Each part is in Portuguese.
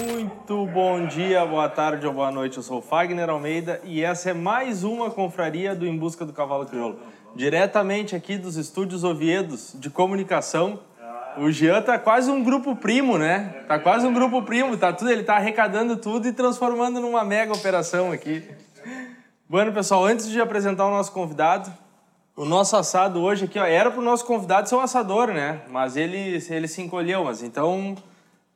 Muito bom dia, boa tarde ou boa noite. Eu sou o Fagner Almeida e essa é mais uma confraria do Em Busca do Cavalo Crioulo. Diretamente aqui dos estúdios Oviedos de comunicação. O Jean tá quase um grupo primo, né? Tá quase um grupo primo, tá tudo, ele tá arrecadando tudo e transformando numa mega operação aqui. Bueno, pessoal, antes de apresentar o nosso convidado, o nosso assado hoje aqui, ó, era pro nosso convidado ser o assador, né? Mas ele, ele se encolheu, mas então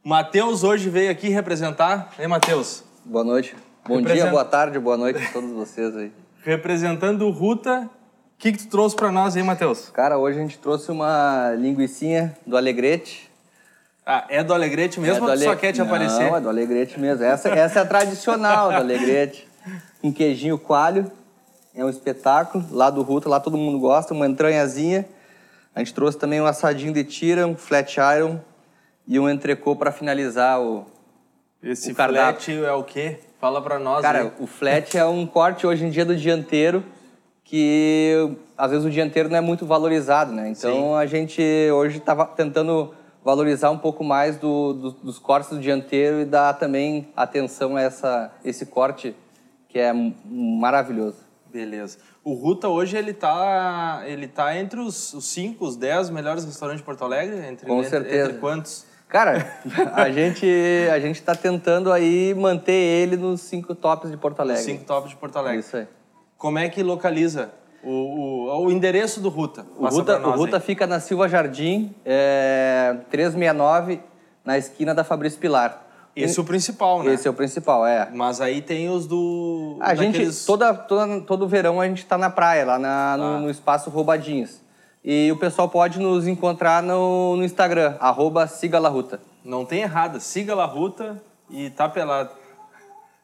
Matheus hoje veio aqui representar. Hein, Matheus? Boa noite. Bom Representa- dia, boa tarde, boa noite a todos vocês aí. Representando o Ruta. O que, que tu trouxe pra nós aí, Matheus? Cara, hoje a gente trouxe uma linguicinha do Alegrete. Ah, é do Alegrete mesmo É ou do só Ale- quer te Não, aparecer? é do Alegrete mesmo. Essa, essa é a tradicional do Alegrete. Um queijinho coalho. É um espetáculo. Lá do Ruta, lá todo mundo gosta. Uma entranhazinha. A gente trouxe também um assadinho de tira, um flat iron e um entrecô para finalizar o... Esse o flat é o quê? Fala pra nós aí. Cara, o flat é um corte hoje em dia do dianteiro que às vezes o dianteiro não é muito valorizado, né? Então Sim. a gente hoje estava tentando valorizar um pouco mais do- do- dos cortes do dianteiro e dar também atenção a essa, esse corte que é maravilhoso. Beleza. O Ruta hoje ele tá, ele tá entre os 5, os 10 melhores restaurantes de Porto Alegre? Entre, Com entre- certeza. Entre quantos? Cara, a gente a gente está tentando aí manter ele nos cinco tops de Porto Alegre. Cinco top de Porto Alegre. Isso aí. Como é que localiza o, o, o endereço do Ruta? O Ruta, o Ruta aí. fica na Silva Jardim, é, 369, na esquina da Fabrício Pilar. Esse é o principal, né? Esse é o principal, é. Mas aí tem os do... A gente, daqueles- toda, toda, todo verão a gente tá na praia, lá na- no, Ah. no espaço Roubadinhos. E o pessoal pode nos encontrar no, no Instagram, arroba Siga La Ruta. Não tem errada. Siga lá Ruta e tá pelado.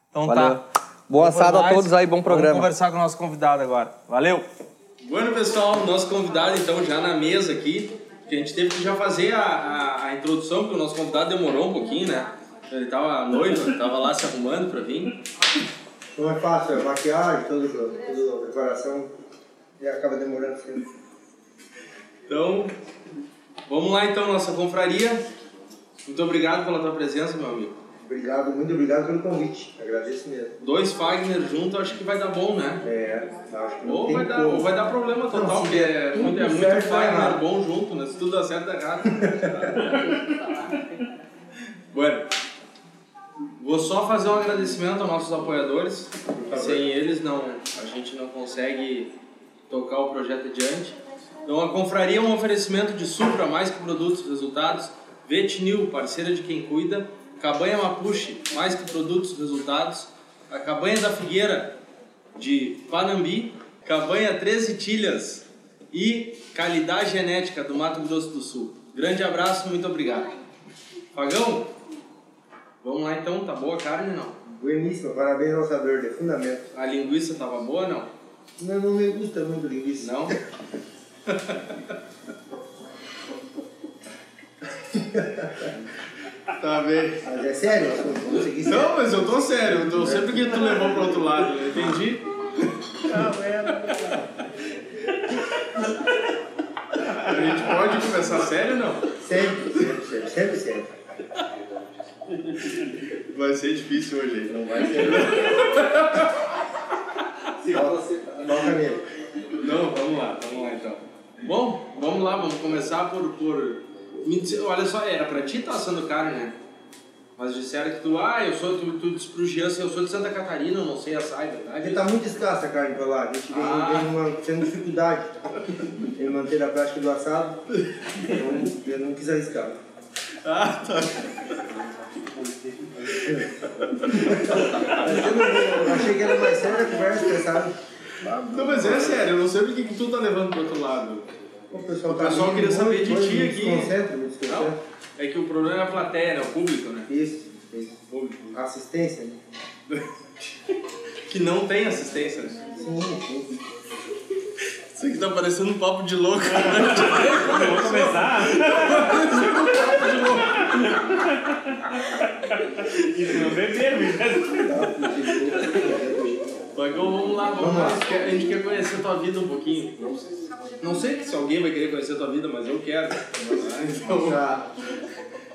Então Valeu. tá. Vamos assado a todos aí, bom programa. Vamos conversar com o nosso convidado agora. Valeu! Bueno, pessoal, nosso convidado então já na mesa aqui, que a gente teve que já fazer a, a, a introdução, porque o nosso convidado demorou um pouquinho, né? Ele tava noivo, tava lá se arrumando pra vir. Não é fácil, a maquiagem, toda, toda a decoração, e acaba demorando sempre. Então, vamos lá então, nossa confraria. Muito obrigado pela tua presença, meu amigo. Obrigado, muito obrigado pelo convite. Agradeço mesmo. Dois Fagner juntos, acho que vai dar bom, né? É, acho que não Ou vai, dar, ou vai dar problema total, Não, porque é muito, é muito certo, Fagner bom junto, né? Se tudo dá certo, dá errado. bueno, vou só fazer um agradecimento aos nossos apoiadores. Sem eles, não, a gente não consegue tocar o projeto adiante. Então, a Confraria é um oferecimento de Supra, mais que produtos, resultados. Vetnil, parceira de quem cuida. Cabanha Mapuche, mais que produtos, resultados. A Cabanha da Figueira, de Panambi. Cabanha 13 Tilhas e Qualidade Genética do Mato Grosso do Sul. Grande abraço, muito obrigado. Fagão, vamos lá então, tá boa a carne não? Bueníssimo, parabéns ao assador de fundamento. A linguiça tava boa não? Não, não me gusta muito linguiça. Não? tá bem. Mas é sério o assunto, vamos seguir sério. Não, mas eu tô sério, eu tô sempre que tu levou pro outro lado, eu entendi? A gente pode começar sério ou não? Sério, sério, sempre sério. Vai ser difícil hoje, hein? Não vai ser. Não, vamos lá, vamos lá então. Bom, vamos lá, vamos começar por. por... Me olha só, era pra ti estar assando carne, né? Mas disseram que tu, ah, eu sou, tu, tu disse pro Jean assim, eu sou de Santa Catarina, eu não sei assar, é Porque verdade? tá muito escassa a carne pra lá, a gente vem, Ah. vem uma, tendo dificuldade em manter a prática do assado, então eu não quis arriscar. Ah, tá. Mas eu, não- eu achei que era mais séria a conversa, sabe? Não, mas é sério, eu não sei porque que tu tá levando pro outro lado. O pessoal, O pessoal tá queria saber de ti aqui. desconcentra, me desconcentra. Não, é que o problema é a plateia, né? O público, né? Isso, isso. O público. Assistência, né? Que não tem assistência, né? Sim, sim. Isso aqui tá parecendo um papo de louco. Vamos começar? Isso não beber, Pagão, vamos lá, vamos, Vamos lá. lá. A gente, quer, conhecer a tua vida um pouquinho. Não sei se alguém vai querer conhecer a tua vida, mas eu quero. Então, Já.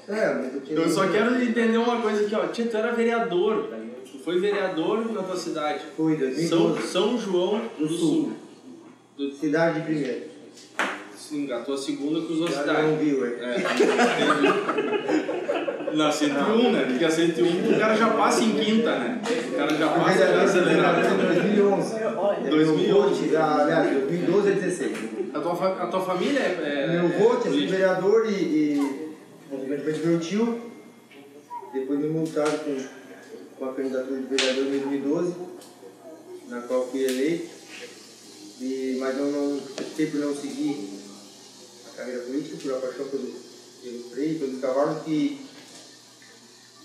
É, nunca tinha Eu só quero entender uma coisa aqui, ó. Tia, tu era vereador, tá? Tu foi vereador na tua cidade. Foi, São, 2012. São João do, Do Sul. Sul. Cidade de primeira. Sim, a segunda cruzou a Já cidade. não viu, é. É. Na 101, né? Porque a 101 o cara já passa em quinta, né? O cara já passa em vereadora acelerador. em 2011. É, 2011. Meu voto, ah, aliás, 2012 a 16. A tua, fa- a tua família é. é Meu avô tinha política? vereador e, e meu tio. Depois me multaram com, com a candidatura de vereador em 2012, na qual fui eleito. E, mas eu não por não seguir a carreira política, por a paixão pelo, pelo freio, pelo cavalo, que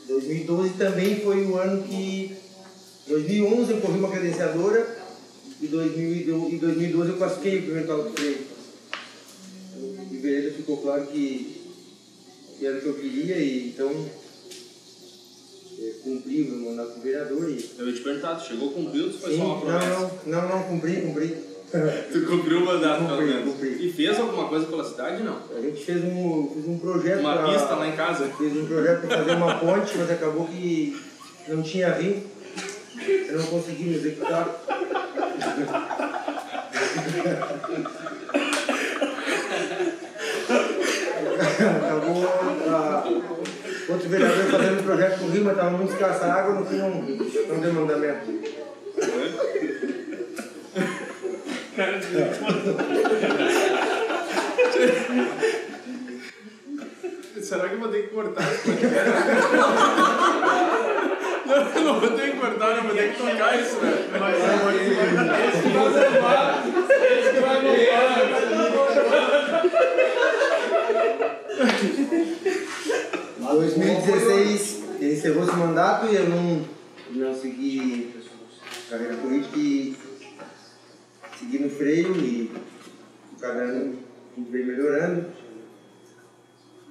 2012 também foi o ano que. 2011 eu corri uma credenciadora e 2012 em 2012 eu classifiquei o primeiro cavalo do freio. Em fevereiro ficou claro que, era o que eu queria e então eh, cumpri o meu mandato de vereador e. Eu ia te perguntar, chegou, cumpriu, tu foi Sim, só uma não, promessa? não, não, não, cumpri, cumpri. Tu cumpriu o mandato, pelo menos. E fez alguma coisa pela cidade, não? A gente fez um, fez um projeto. Uma pra- pista lá em casa? Fiz um projeto para fazer uma ponte, mas acabou que não tinha rio. Eu não consegui me executar. acabou ah, outro vereador fazendo um projeto com o rio, mas estava muito escassa a água, no fim não, não deu mandamento. Será que eu vou ter que cortar esse? Não, não vou ter que cortar, não vou ter que tocar isso, né? Em 2016 ele encerrou esse mandato e eu não, não segui carreira política e segui no freio e cada ano a gente veio melhorando.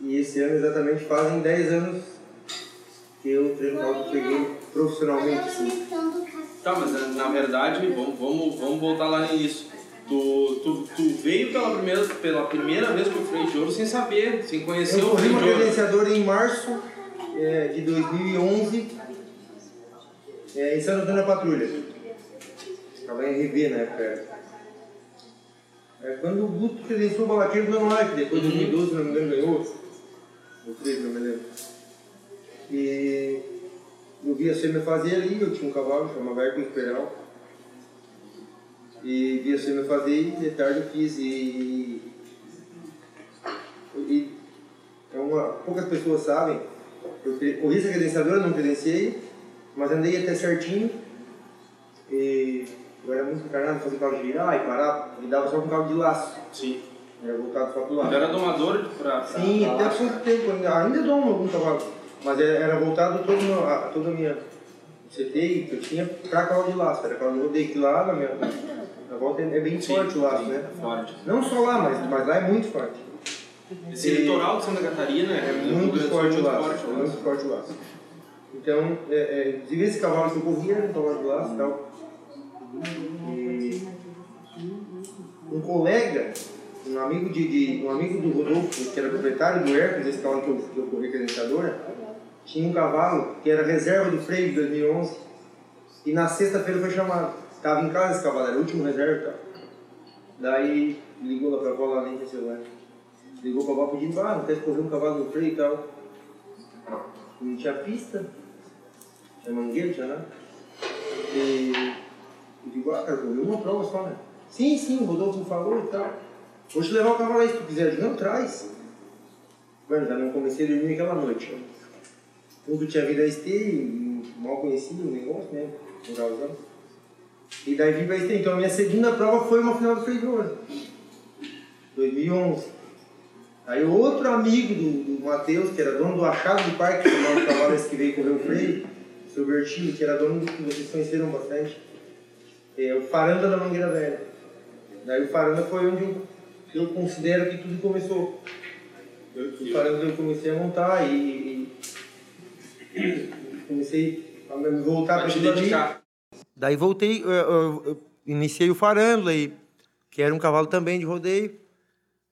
E esse ano exatamente fazem 10 anos que eu treino alto freguês profissionalmente. Assim. Tá, mas na- na verdade, vamos, vamos, vamos voltar lá início. Tu, tu, tu veio pela primeira, pela primeira vez pro freio de ouro sem saber, sem conhecer Eu o freio de ouro. credenciadora em março é, de 2011 é, em Santa Antônio da Patrulha. Estava em RV na época. É, quando o Guto credenciou o Balaqueiro do Norte, depois de 2012, se não me engano, ganhou. Ou 13, não me lembro. E eu vi a Sêmia fazer ali, eu tinha um cavalo, chamava Hércules Imperial. E vi a Sêmia fazer e de tarde eu fiz. E, e é uma, poucas pessoas sabem. Eu corri essa credenciadora, não credenciei, mas andei até certinho. E eu era muito encarnado, fazia carro de virar e parar, e dava só com carro de laço. Sim. Era voltado só pro lado. era domador pra. pra Sim, pra até pouco tempo ainda. Ainda dou algum cavalo. Mas era era voltado todo meu, a, toda a minha CT que eu tinha pra cavalo de laço. Era cavalo de rodeio que lá na minha. Na volta é bem Sim, forte o laço, sim, né? é Forte. Não só lá, mas, mas lá é muito forte. Esse E- litoral de Santa Catarina é, muito Sul, forte o muito laço. forte É o muito forte o laço. Então, é, é, esse cavalo que eu corria um cavalo de laço e tal. Um colega, um amigo, de, de- um amigo do Rodolfo, que era proprietário do Hércules, esse cavalo que eu, que eu corri credenciadora, tinha um cavalo que era reserva do freio de 2011 e na sexta-feira foi chamado. Estava em casa esse cavalo, era o último reserva e tal. Daí ligou lá pra avó lá, nem celular. Ligou pra avó pedindo, ah, não quer correr um cavalo no freio e tal. Não tinha pista, tinha mangueira, tinha nada. E eu digo, ah, cara, correu uma prova só, né? Sim, sim, o Rodolfo falou e tal. Vou te levar o cavalo aí se tu quiser. Eu não, traz. Mano, já não comecei a dormir aquela noite. né? Nunca tinha vindo a esteio, mal conhecia o negócio, né? O cavalzão. E daí vim pra esteio. Então a minha segunda prova foi uma final do ouro. 2011. Aí outro amigo do, do Matheus, que era dono do Achado do Parque, que chamava o cavalo esse que veio correr o freio, o seu Bertinho, que era dono do que vocês conheceram bastante, é o Faranda da Mangueira Velha. Daí o Faranda foi onde eu, eu considero que tudo começou. O Faranda eu comecei a montar e, e comecei a me voltar para te dedicar. Daí voltei, eu, eu- eu iniciei o Farândula, aí, que era um cavalo também de rodeio.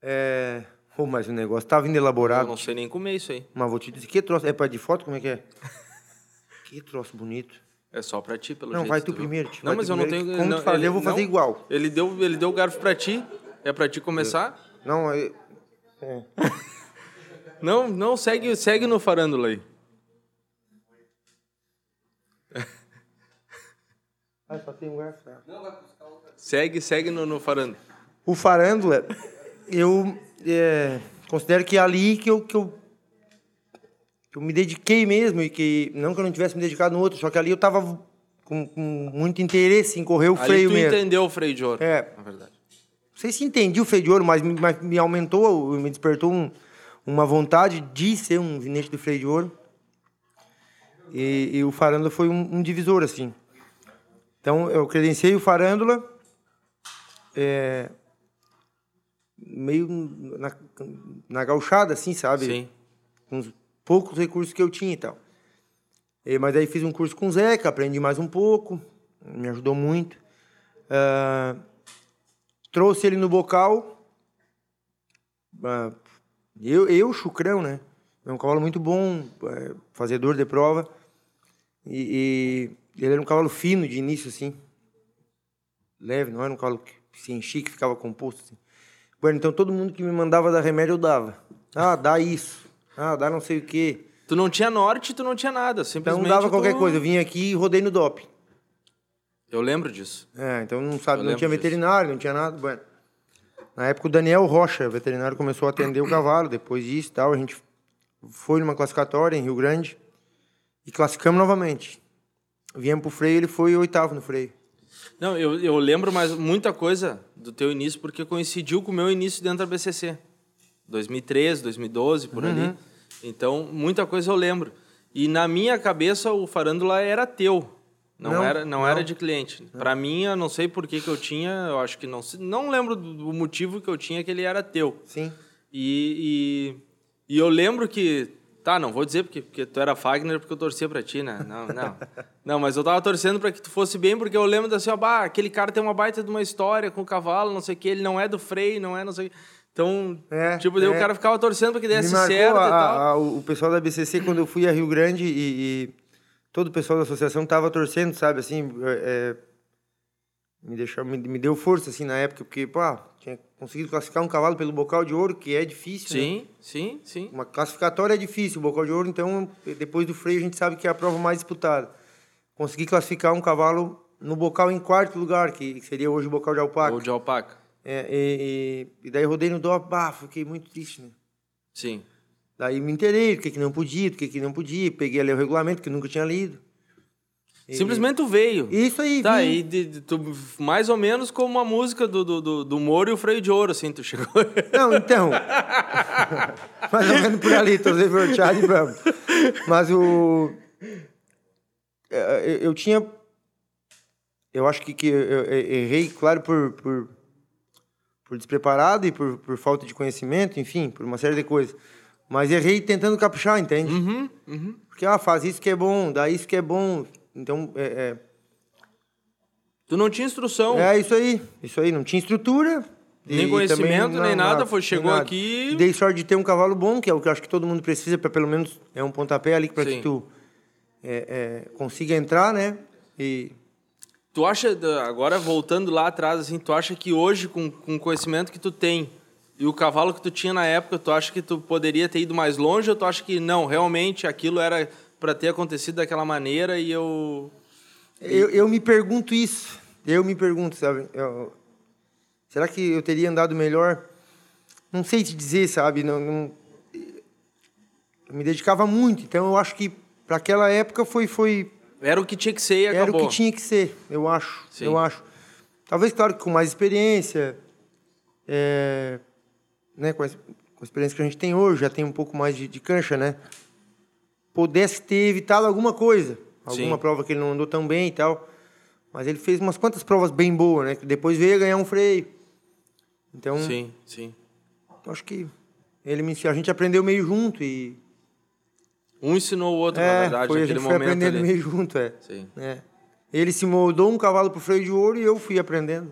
É, Pô, mas o negócio tá vindo Eu elaborado. não sei nem comer isso aí. Mas vou te dizer, que troço. É pra de foto? Como é que é? que troço bonito. É só pra ti, pelo Não, jeito. vai tu primeiro, tio, Não, mas eu não tenho... como não, tu ele- eu vou fazer não, igual. Ele deu, ele deu o garfo pra ti. É pra ti começar. Não, é... é. Não, não, segue, segue no farândula aí. Ah, só tem um garfo. tá. Segue, segue no, no farândula. O Farândula, eu é, considero que é ali que eu, que eu que eu me dediquei mesmo e que não que eu não tivesse me dedicado no outro, só que ali eu tava com, com muito interesse em correr o Ali freio tu mesmo. entendeu o freio de ouro. É. Na verdade. Não sei se entendi o freio de ouro, mas me, mas me aumentou, me despertou um- uma vontade de ser um vinete do freio de ouro. E, e o Farândula foi um, um divisor, assim. Então, eu credenciei o Farândula é, meio na, na gauchada, assim, sabe? Sim. com poucos recursos que eu tinha e tal. Mas aí fiz um curso com o Zeca, aprendi mais um pouco, me ajudou muito. Ah, trouxe ele no bocal. Ah, eu, eu, Chucrão, né? É um cavalo muito bom, é, fazedor de prova. E, e ele era um cavalo fino de início, assim. Leve, não era um cavalo que se enchia, que ficava composto, assim. Bueno, então todo mundo que me mandava dar remédio, eu dava. Ah, dá isso. Ah, dá não sei o quê. Tu não tinha norte, tu não tinha nada. Então Simplesmente dava qualquer tu- coisa. Eu vim aqui e rodei no DOP. Eu lembro disso. É, então não sabe, Eu não tinha disso. veterinário, não tinha nada. Bueno, na época o Daniel Rocha, veterinário, começou a atender o cavalo. Depois disso, e tal, a gente foi numa classificatória em Rio Grande e classificamos novamente. Viemos pro freio, ele foi oitavo no freio. Não, eu, eu lembro mais muita coisa do teu início, porque coincidiu com o meu início dentro da BCC. 2013, 2012, por ali. Então, muita coisa eu lembro. E na minha cabeça, o Farândula era teu. Não, Não, era, não, não. era de cliente. Pra mim, eu não sei por que, que eu tinha, eu acho que não Não lembro do motivo que eu tinha que ele era teu. Sim. E, e, e eu lembro que. Tá, não vou dizer porque, porque tu era Fagner porque eu torcia pra ti, né? Não, não. não, mas eu tava torcendo pra que tu fosse bem, porque eu lembro assim, ó, bah, aquele cara tem uma baita de uma história com o cavalo, não sei o que, ele não é do freio, não é, não sei o que. Então, É, tipo, daí o é. cara ficava torcendo pra que desse certo e tal. a- o o pessoal da BCC quando eu fui a Rio Grande e, e todo o pessoal da associação tava torcendo, sabe, assim, é, é, me deixou, me, me deu força assim na época, porque pá, tinha conseguido classificar um cavalo pelo bocal de ouro, que é difícil. né? Sim, sim, sim. Uma classificatória é difícil, o bocal de ouro, então depois do freio a gente sabe que é a prova mais disputada. Consegui classificar um cavalo no bocal em quarto lugar, que seria hoje o bocal de alpaca. Ou de alpaca. É, e, e- e daí rodei no DOP, bah, fiquei muito triste, né? Sim. Daí me inteirei do que, que não podia, do que, que não podia. Peguei ali o regulamento, que eu nunca tinha lido. Simplesmente tu veio. Isso aí, Tá, vim. e de- de- tu, mais ou menos como a música do, do, do, do Moro e o Freio de Ouro, assim, tu chegou. Não, então. mais ou menos por ali, tô reverteado e vamos. Mas o. é, Eu, eu tinha. Eu acho que, que eu, eu errei, claro, por, por, por despreparado e por, por falta de conhecimento, enfim, por uma série de coisas. Mas errei tentando caprichar, entende? Uhum, uhum. Porque, ah, faz isso que é bom, dá isso que é bom. Então, é- é, Tu não tinha instrução. É isso aí, isso aí, não tinha estrutura. Nem conhecimento, nem nada, foi- chegou nada. aqui- Dei sorte de ter um cavalo bom, que é o que eu acho que todo mundo precisa, para pelo menos é um pontapé ali para que tu é, é, consiga entrar, né? E Tu acha, agora voltando lá atrás, assim, tu acha que hoje, com, com o conhecimento que tu tem e o cavalo que tu tinha na época, tu acha que tu poderia ter ido mais longe ou tu acha que não, realmente aquilo era para ter acontecido daquela maneira e eu. eu, eu me pergunto isso, eu me pergunto, sabe? Eu- será que eu teria andado melhor? Não sei te dizer, sabe? Não, não- eu me dedicava muito, então eu acho que para aquela época foi foi Era o que tinha que ser e Era acabou. o que tinha que ser, eu acho. Sim. Eu acho. Talvez, claro, que com mais experiência, é, né, com, a, com a experiência que a gente tem hoje, já tem um pouco mais de, de cancha, né? Pudesse ter evitado alguma coisa. Alguma Sim. prova que ele não andou tão bem e tal. Mas ele fez umas quantas provas bem boas, né? Que depois veio a ganhar um freio. Então, Sim, sim. eu acho que ele me, a gente aprendeu meio junto e... Um ensinou o outro, na é, verdade, foi, a naquele gente foi momento aprendendo ali. meio junto, é. Sim. É. Ele se moldou um cavalo pro freio de ouro e eu fui aprendendo.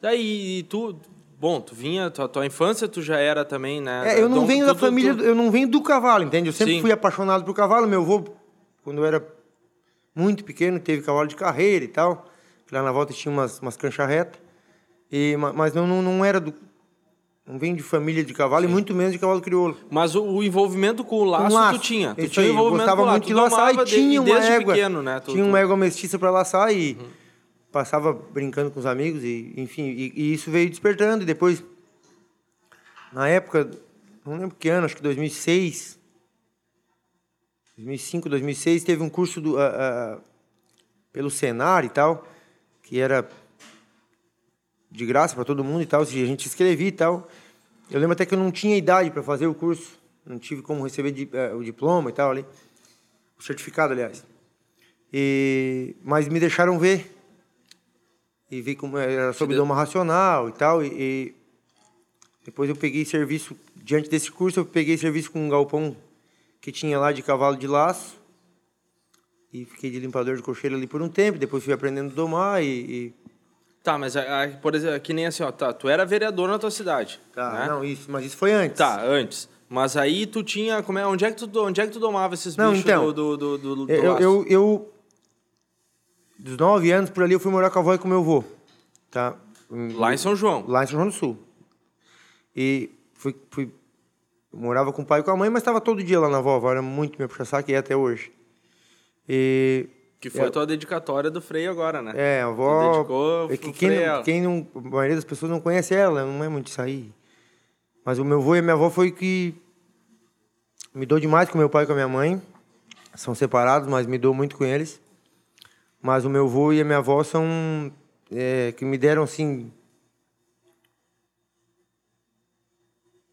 Daí, tu, Bom, tu vinha, tua, tua infância tu já era também, né? É, eu não Dom- venho da tu- família, tu- eu não venho do cavalo, entende? Eu sempre Sim. fui apaixonado por cavalo. Meu avô, quando eu era muito pequeno, teve cavalo de carreira e tal. Lá na volta tinha umas, umas canchas retas. E, ma- mas não, não, não era do... Não venho de família de cavalo e muito menos de cavalo crioulo. Mas o, o envolvimento com o laço, Um laço. tu tinha. Tu Isso tinha aí, eu envolvimento gostava com o laço. muito de laçar e tinha de, uma égua. pequeno, né? Tu, tinha tu- uma égua mestiça para laçar e passava brincando com os amigos e enfim, e, e isso veio despertando e depois na época, não lembro que ano, acho que 2006, 2005, 2006, teve um curso do, ah, ah, pelo Senar e tal, que era de graça para todo mundo e tal, se a gente escrevia e tal. Eu lembro até que eu não tinha idade para fazer o curso, não tive como receber eh, o diploma e tal ali, o certificado, aliás. E, mas me deixaram ver e vi como era sobre doma racional e tal e, e depois eu peguei serviço diante desse curso eu peguei serviço com um galpão que tinha lá de cavalo de laço e fiquei de limpador de cocheira ali por um tempo depois fui aprendendo a domar e, e Tá, mas a- a- por exemplo, que nem assim, ó, tá, tu era vereador na tua cidade. tá né? não isso mas isso foi antes Tá, antes. Mas aí tu tinha. Como é, onde, é que tu, onde é que tu domava esses Não, bichos então, do, do, do, do, do eu, eu, eu dos nove anos por ali eu fui morar com a avó e com meu avô tá Lá em São João. lá em São João do Sul. E fui, fui morava com o pai e com a mãe, mas estava todo dia lá na avó. Era muito meu puxa-saco e é até hoje. E Que foi É. a tua dedicatória do freio agora, né? é, a avó dedicou é que quem, não, quem não, a maioria das pessoas não conhece ela, não é muito de sair. Mas o meu avô e a minha avó foi que me dou demais com meu pai e com a minha mãe. São separados, mas me dou muito com eles. Mas o meu avô e a minha avó são é, que me deram assim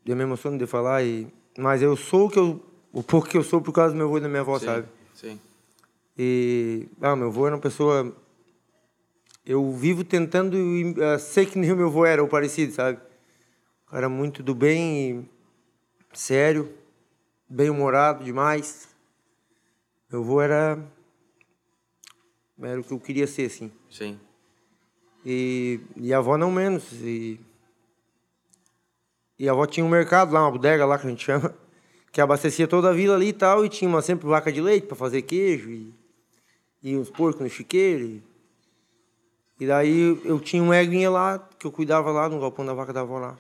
Eu me emociono de falar, e... mas eu sou o que eu, o pouco que eu sou por causa do meu avô e da minha avó, Sim, sabe? Sim. E, ah, meu avô era uma pessoa. Eu vivo tentando uh, ser que nem o meu avô era, ou parecido, sabe? Um Cara muito do bem, e sério, bem-humorado demais. Meu avô era. Era o que eu queria ser, assim. Sim. E, e a avó não menos. E, e a avó tinha um mercado lá, uma bodega lá que a gente chama, que abastecia toda a vila ali e tal, e tinha uma, sempre vaca de leite para fazer queijo, e, e uns porcos no chiqueiro. E, e daí eu tinha um éguinha lá, que eu cuidava lá no galpão da vaca da avó lá.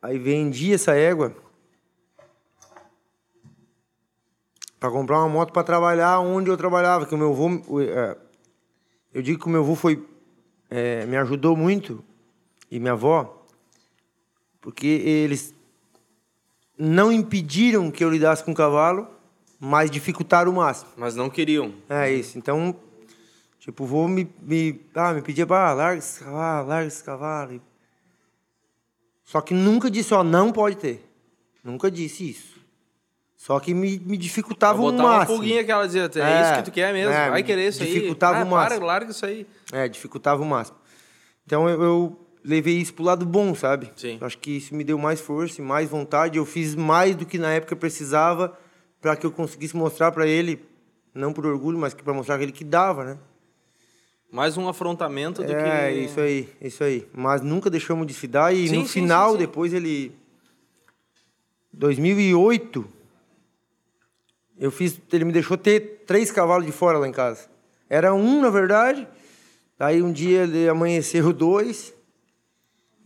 Aí vendi essa égua para comprar uma moto para trabalhar onde eu trabalhava, que o meu avô, é, eu digo que o meu avô foi é, me ajudou muito e minha avó, porque eles não impediram que eu lidasse com o cavalo, mas dificultaram o máximo. Mas não queriam. É isso. Então, tipo, vou me, me, ah, me pedia, ah, larga esse cavalo, larga esse cavalo. Só que nunca disse, ó, não pode ter. Nunca disse isso. Só que me, me dificultava o botar uma máximo. pulguinha que ela dizia, é, É, isso que tu quer mesmo, é, vai querer isso aí. dificultava ah, o para, máximo. larga isso aí. É, dificultava o máximo. Então eu, eu levei isso pro lado bom, sabe? Sim. Acho que isso me deu mais força e mais vontade. Eu fiz mais do que na época precisava para que eu conseguisse mostrar para ele, não por orgulho, mas para mostrar para ele que dava, né? Mais um afrontamento do É, que... isso aí, isso aí. Mas nunca deixamos de se dar e Sim, no sim, final, sim. depois ele 2008 eu fiz, ele me deixou ter três cavalos de fora lá em casa. Era um, na verdade. Aí um dia ele amanheceu dois.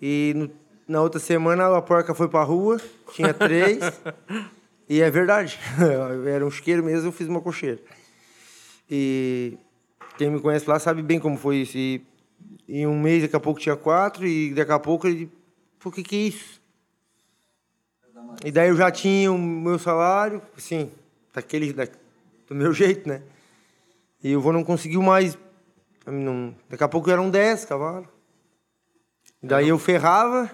E no- na outra semana a porca foi pra rua, tinha três. e é verdade. Era um chiqueiro mesmo, eu fiz uma cocheira. E quem me conhece lá sabe bem como foi isso. E em um mês, daqui a pouco tinha quatro, e daqui a pouco ele. Por que que é isso? E daí eu já tinha o meu salário, assim, daquele, da, do meu jeito, né? E eu vou não conseguiu mais. Não, daqui a pouco eram 10 cavalos. Daí eu ferrava,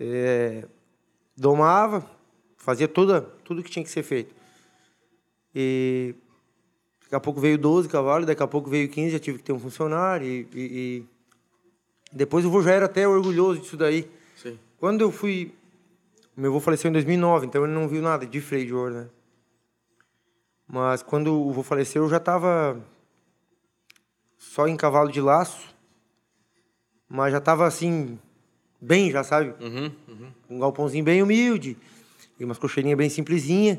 é, domava, fazia toda, tudo que tinha que ser feito. E daqui a pouco veio 12 cavalos, daqui a pouco veio 15, já tive que ter um funcionário. E, e- e depois o vô já era até orgulhoso disso daí. Sim. Quando eu fui. Meu avô faleceu em 2009, então ele não viu nada de freio de ouro, né? Mas quando o vô faleceu, eu já estava só em cavalo de laço. mas já tava assim, bem, já sabe? Uhum, uhum. Um galpãozinho bem humilde, e umas cocheirinhas bem simplesinhas.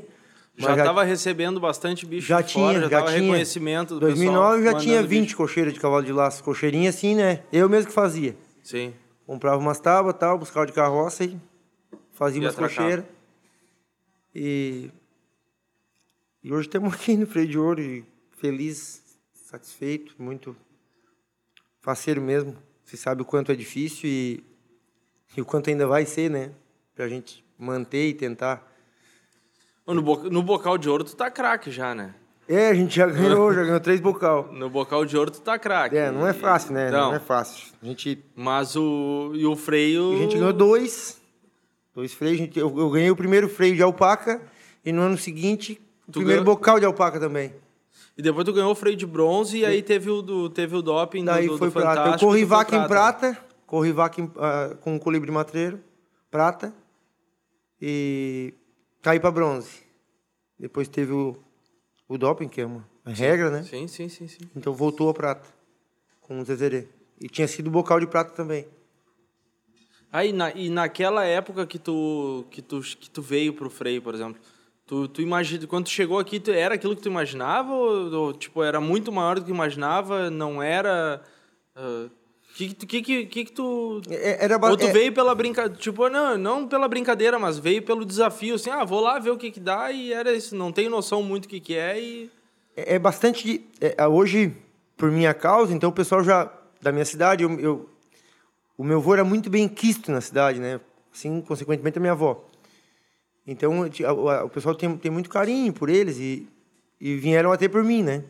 Já estava recebendo bastante bicho já de tinha, fora, já, já tinha. reconhecimento do 2009 pessoal. já tinha mandando 20 bicho. cocheiras de cavalo de laço. Cocheirinha assim, né? Eu mesmo que fazia. Sim. Comprava umas tábuas tal, buscava de carroça e fazia E umas atracava. cocheiras. E, e hoje estamos aqui no Freio de Ouro feliz, satisfeito, muito faceiro mesmo. Você sabe o quanto é difícil e, e o quanto ainda vai ser, né? Pra gente manter e tentar. No, bo- no bocal de ouro tu tá craque já, né? É, a gente já ganhou, já ganhou três bocal. No bocal de ouro tu tá craque. É, não é fácil, né? Não, Não. é fácil. A gente, Mas o... E o freio... a gente ganhou dois. Dois freios. gente- Eu, eu ganhei o primeiro freio de alpaca e no ano seguinte o Tu primeiro ganhou- bocal de alpaca também. E depois tu ganhou o freio de bronze e aí teve o, do, teve o doping Daí do, do, foi do prata. Eu Fantástico. corri vaca em prata, corri vaca em- ah, com colibri matreiro, prata, e caí para bronze. Depois teve o, o doping, que é uma regra, né? Sim, sim, sim, sim. Então voltou a prata com o Zezerê. E tinha sido bocal de prata também. Aí, na, e naquela época que tu, que tu, que tu veio pro freio, por exemplo, tu, tu imagina, quando tu chegou aqui, tu, era aquilo que tu imaginava ou, ou, tipo, era muito maior do que imaginava, não era... O que, que, que, que, que tu... É- Era ba- Ou tu é- veio pela brincadeira, tipo, não, não pela brincadeira, mas veio pelo desafio, assim, ah, vou lá ver o que que dá e era isso, não tenho noção muito do que que é e... é, é bastante. de- é, hoje, por minha causa, então o pessoal já. Da minha cidade, eu, eu- o meu avô era muito bem quisto na cidade, né? Assim, consequentemente, a minha avó. Então, o pessoal tem, tem muito carinho por eles e, e vieram até por mim, né?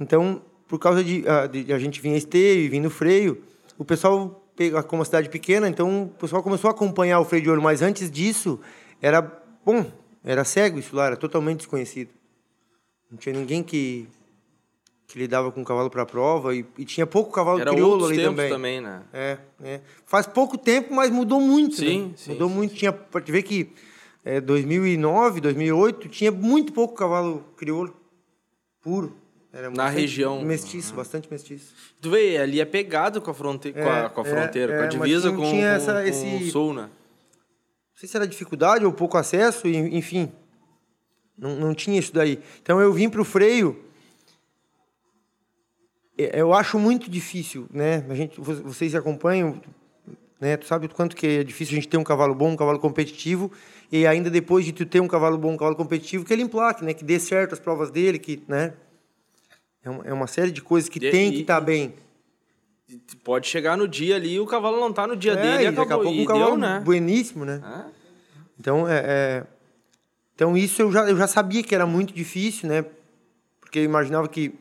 Então, por causa de, a- de a gente vir a esteio e vir no freio, o pessoal, pega- como uma cidade pequena, então o pessoal começou a acompanhar o freio de ouro. Mas antes disso, era, bom, era cego isso lá, era totalmente desconhecido. Não tinha ninguém que, que lidava com cavalo para prova e, e tinha pouco cavalo Era crioulo ali também. também, né? É, é. Faz pouco tempo, mas mudou muito. Sim, né? sim, Mudou sim, muito. Tinha, pode ver que é, 2009, 2008, tinha muito pouco cavalo crioulo puro. Era Na região. Mestiço, bastante mestiço. Tu vê, ali é pegado com a, fronte... com a, É, com a é, fronteira, com é, a mas divisa com, tinha com- essa- com esse- o sul, né? Não sei se era dificuldade ou pouco acesso, enfim. Não, não tinha isso daí. Então eu vim para o freio. é, Eu acho muito difícil, né? A gente, vo- vocês acompanham, né? Tu sabe o quanto que é difícil a gente ter um cavalo bom, um cavalo competitivo, e ainda depois de tu ter um cavalo bom, um cavalo competitivo, que ele emplaque, né? Que dê certo as provas dele, que, né? É uma, é uma série de coisas que E- tem e- que estar bem. Pode chegar no dia ali e o cavalo não tá no dia É, dele e e daqui a acabou. pouco E um cavalo deu, né? bueníssimo, né? É. Então, é, é- então isso eu já, eu já sabia que era muito difícil, né? Porque eu imaginava que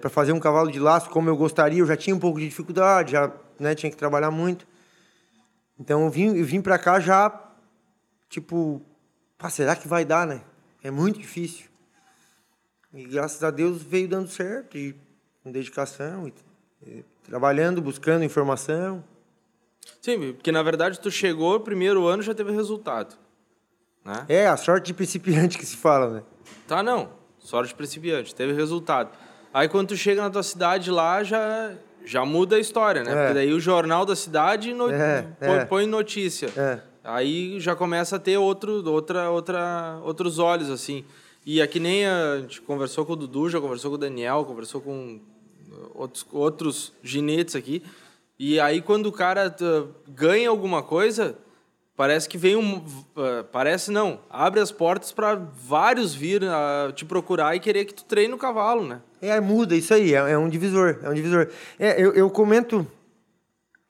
para fazer um cavalo de laço como eu gostaria, eu já tinha um pouco de dificuldade, já né, tinha que trabalhar muito. Então eu vim, eu vim para cá já, tipo, será que vai dar, né? É muito difícil. E graças a Deus veio dando certo, e com dedicação, e, e trabalhando, buscando informação. Sim, porque na verdade tu chegou, primeiro ano já teve resultado. Né? É, a sorte de principiante que se fala, né? Tá, não. Sorte de principiante, teve resultado. Aí quando tu chega na tua cidade lá, já, já muda a história, né? É. Porque daí o jornal da cidade no- É, põe, é. põe notícia. É. Aí já começa a ter outro, outra, outra, outros olhos, assim. E aqui nem a gente conversou com o Dudu, já conversou com o Daniel, conversou com outros, outros ginetes aqui. E aí quando o cara t- ganha alguma coisa, parece que vem um... uh, Parece não, abre as portas para vários vir uh, te procurar e querer que tu treine o cavalo, né? É, muda, isso aí, é, é um divisor, é um divisor. É, eu, eu comento,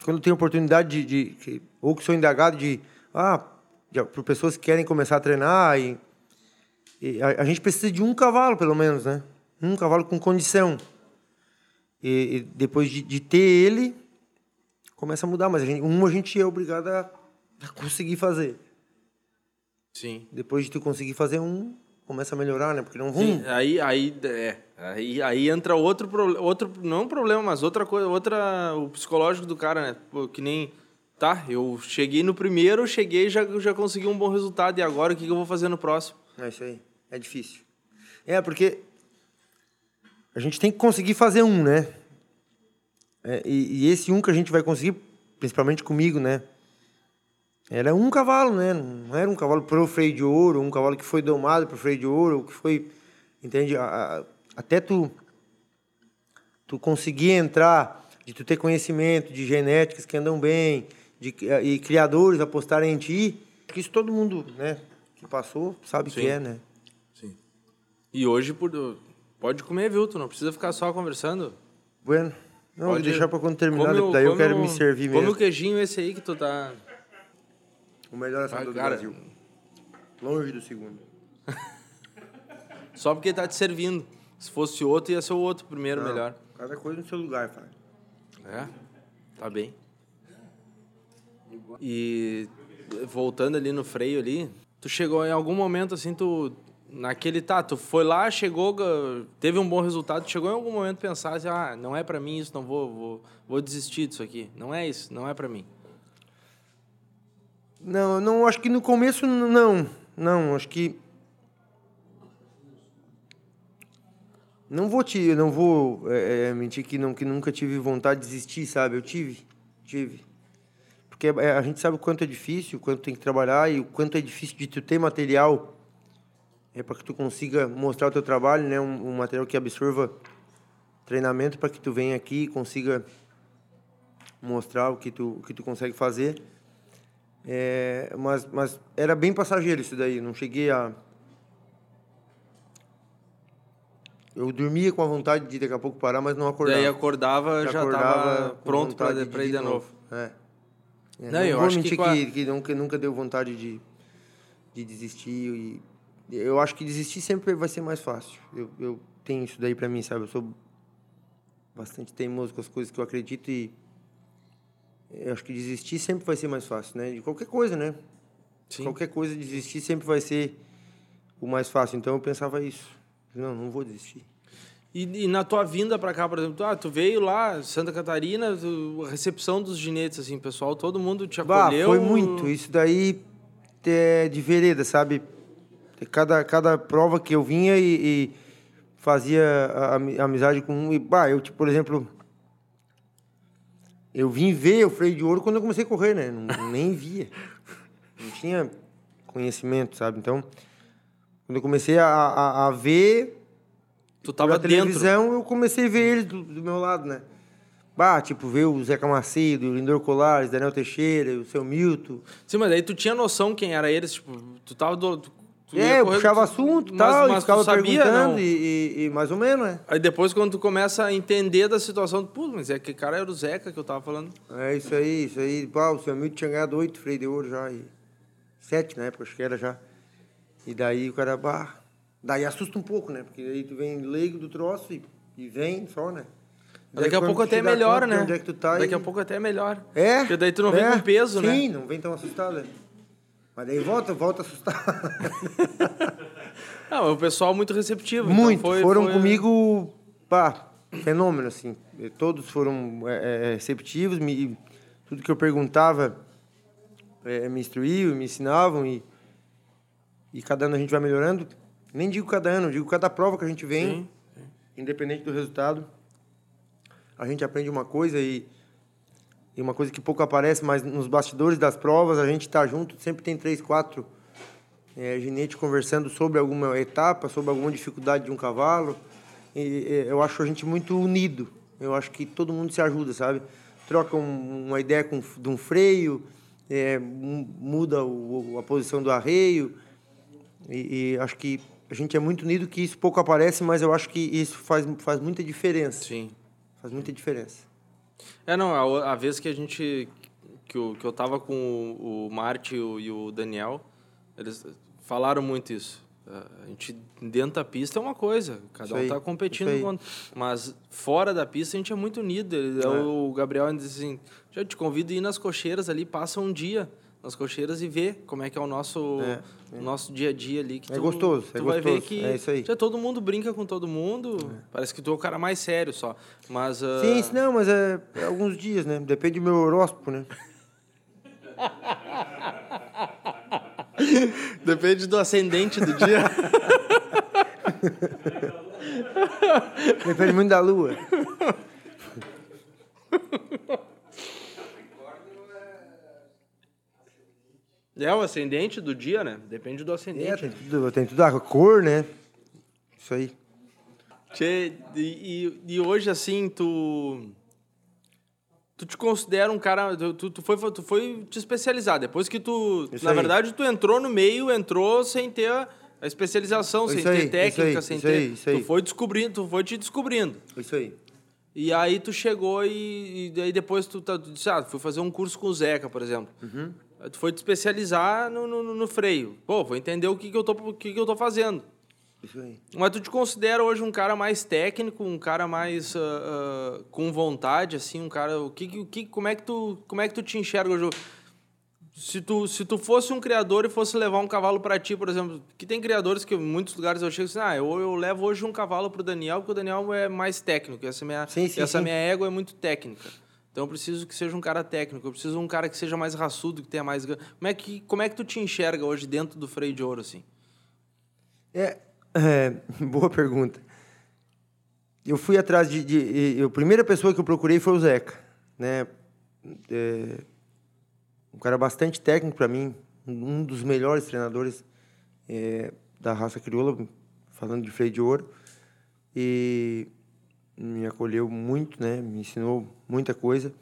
quando tenho oportunidade de, de- ou que sou indagado de, ah, para pessoas que querem começar a treinar, e a, a gente precisa de um cavalo, pelo menos, né? Um cavalo com condição. E, e depois de, de ter ele, começa a mudar, mas a gente, um a gente é obrigado a, a conseguir fazer. Sim. Depois de tu conseguir fazer um, começa a melhorar, né? Porque não Sim, vão... aí, aí, é, aí, aí entra outro, pro- outro, não um problema, mas outra coisa, outra, o psicológico do cara, né? Pô, que nem, tá, eu cheguei no primeiro, cheguei e já, já consegui um bom resultado, e agora o que, que eu vou fazer no próximo? É isso aí. É difícil. É, porque a gente tem que conseguir fazer um, né? É, e, e esse um que a gente vai conseguir, principalmente comigo, né? Era um cavalo, né? Não era um cavalo pro freio de ouro, um cavalo que foi domado pro freio de ouro, que foi, entende? A- a- até tu tu conseguir entrar, de tu ter conhecimento de genéticas que andam bem, de, e criadores apostarem em ti, que isso todo mundo, né, que passou, sabe que Sim. é, né? E hoje pode comer, viu? Tu não precisa ficar só conversando. Bueno, não, vou Pode- deixar para quando terminar, Come daí eu come quero o- me servir Come mesmo. o queijinho esse aí que tu tá... O melhor assado Ah, do cara, Brasil. Longe do segundo. Só porque tá te servindo. Se fosse outro, ia ser o outro primeiro Não, melhor. Cada coisa no seu lugar, pai. É, tá bem. E voltando ali no freio ali, tu chegou em algum momento assim, tu naquele tá, tu foi lá, chegou, teve um bom resultado, chegou em algum momento pensar assim, ah, não é pra mim isso, não vou, vou, vou desistir disso aqui. Não é isso, não é pra mim. Não, não acho que no começo não. Não, acho que não vou te, não vou é, é, mentir que não que nunca tive vontade de desistir, sabe? Eu tive, tive. Porque é, a gente sabe o quanto é difícil, o quanto tem que trabalhar e o quanto é difícil de tu ter material é para que tu consiga mostrar o teu trabalho, né? Um, um material que absorva treinamento para que tu venha aqui e consiga mostrar o que tu o que tu consegue fazer. É, mas, mas era bem passageiro isso daí, não cheguei a. Eu dormia com a vontade de daqui a pouco parar, mas não acordava. Daí acordava, já Acordava com pronto pra ir de novo. É. É, Não, não, eu acho que com a- que, que nunca, nunca deu vontade de, de desistir. E, eu acho que desistir sempre vai ser mais fácil. Eu, eu tenho isso daí pra mim, sabe? Eu sou bastante teimoso com as coisas que eu acredito e eu acho que desistir sempre vai ser mais fácil, né? De qualquer coisa, né? Sim. Qualquer coisa, desistir sempre vai ser o mais fácil. Então eu pensava isso. Não, não vou desistir. E, e na tua vinda pra cá, por exemplo, tu, ah, tu veio lá, Santa Catarina, tu- a recepção dos ginetes, assim, pessoal, todo mundo te Bah, acolheu. foi muito. Isso daí é de vereda, sabe? Cada, cada prova que eu vinha e, e fazia a- ami- amizade com um. E, bah, eu, tipo, por exemplo. Eu vim ver o freio de ouro quando eu comecei a correr, né? Não, nem via. Não tinha conhecimento, sabe? Então, quando eu comecei a, a, a ver Tu tava televisão, eu comecei a ver eles do, do meu lado, né? Bah, tipo, ver o Zeca Macedo, o Lindor Colares, Daniel Teixeira, o seu Milton. Sim, mas daí tu tinha noção quem era eles, tipo, tu tava do. Tu, tu É, eu correr, puxava tu- assunto e mas- tal, e mas tu ficava sabia, perguntando, não? e, e- e mais ou menos, né? Aí depois, quando tu começa a entender da situação, pô, mas é que cara era o Zeca que eu tava falando. É isso aí, isso aí. Pá, o seu Milton tinha ganhado oito freio de ouro já, e sete na época, acho que era já. E daí o cara, bah, daí assusta um pouco, né? Porque aí tu vem leigo do troço e, e vem só, né? Daqui a quando pouco tu até te dá melhora, conta de né? Onde é que tu tá Daqui e- a pouco até melhora. É. Porque daí tu não vem é, com peso, né? Sim, não vem tão assustado, né? Mas daí volta, volta assustado. Não, o pessoal muito receptivo. então Muito, foi- foram foi- comigo, pá, fenômeno, assim. Todos foram é, é, receptivos, me, tudo que eu perguntava é, me instruíam, me ensinavam e, e cada ano a gente vai melhorando. Nem digo cada ano, digo cada prova que a gente vem, Sim, independente do resultado, a gente aprende uma coisa e, e uma coisa que pouco aparece, mas nos bastidores das provas a gente está junto, sempre tem três, quatro é, ginete conversando sobre alguma etapa, sobre alguma dificuldade de um cavalo. E, eu acho a gente muito unido. Eu acho que todo mundo se ajuda, sabe? Troca um- uma ideia com, de um freio, é, mu- muda o- a posição do arreio. E, e acho que a gente é muito unido, que isso pouco aparece, mas eu acho que isso faz, faz muita diferença. Sim. Faz muita diferença. É, não, a, a vez que a gente. Que eu, que eu tava com o, o Marte e o, e o Daniel, eles falaram muito isso. A gente dentro da pista é uma coisa, cada Isso um aí, tá competindo. Mas fora da pista a gente é muito unido. Ele- É. O Gabriel disse assim: já te convido a ir nas cocheiras ali, passa um dia nas cocheiras e vê como é que é o nosso, É, o nosso dia a dia ali. Que É tu, gostoso, tu é vai ver gostoso, que é isso aí. já todo mundo brinca com todo mundo. Parece que tu é o cara mais sério só. Mas. ah, Sim, isso não, mas é, é alguns dias, né? Depende do meu horóscopo, né? Depende do ascendente do dia. Depende muito da lua. É o ascendente do dia, né? Depende do É, ascendente. tem tudo, tem tudo a cor, né? Isso aí. Tchê, e, e, hoje, assim, tu. Tu te considera um cara. Tu, tu, foi, tu foi te especializar. Depois que tu. Isso na aí. verdade, tu entrou no meio, entrou sem ter a a especialização, sem Isso ter aí, isso técnica, aí, sem isso ter. aí, isso aí. Tu foi descobrindo, tu foi te descobrindo. Isso aí. E aí tu chegou e, e daí depois tu, tá- tu disse, ah, fui fazer um curso com o Zeca, por exemplo. Uhum. Tu foi te especializar no, no, no freio. Pô, vou entender o que, que, eu tô, o que, que eu tô fazendo. Mas tu te considera hoje um cara mais técnico, um cara mais ah, ah, com vontade, assim, um cara. O que, o que, como é que tu, como é que tu te enxerga hoje? Se tu, se tu fosse um criador e fosse levar um cavalo para ti, por exemplo, que tem criadores que em muitos lugares eu chego assim, ah, eu, eu levo hoje um cavalo pro Daniel, porque o Daniel é mais técnico, essa minha, Sim, sim, essa sim. minha égua é muito técnica. Então eu preciso que seja um cara técnico, eu preciso de um cara que seja mais raçudo, que tenha mais. Como é que, como é que tu te enxerga hoje dentro do freio de ouro, assim? É, é, boa pergunta. Eu fui atrás de, de, e- A primeira pessoa que eu procurei foi o Zeca. Né? É, um cara bastante técnico para mim, um dos melhores treinadores é, da raça crioula, falando de freio de ouro. E me acolheu muito, né? me ensinou muita coisa.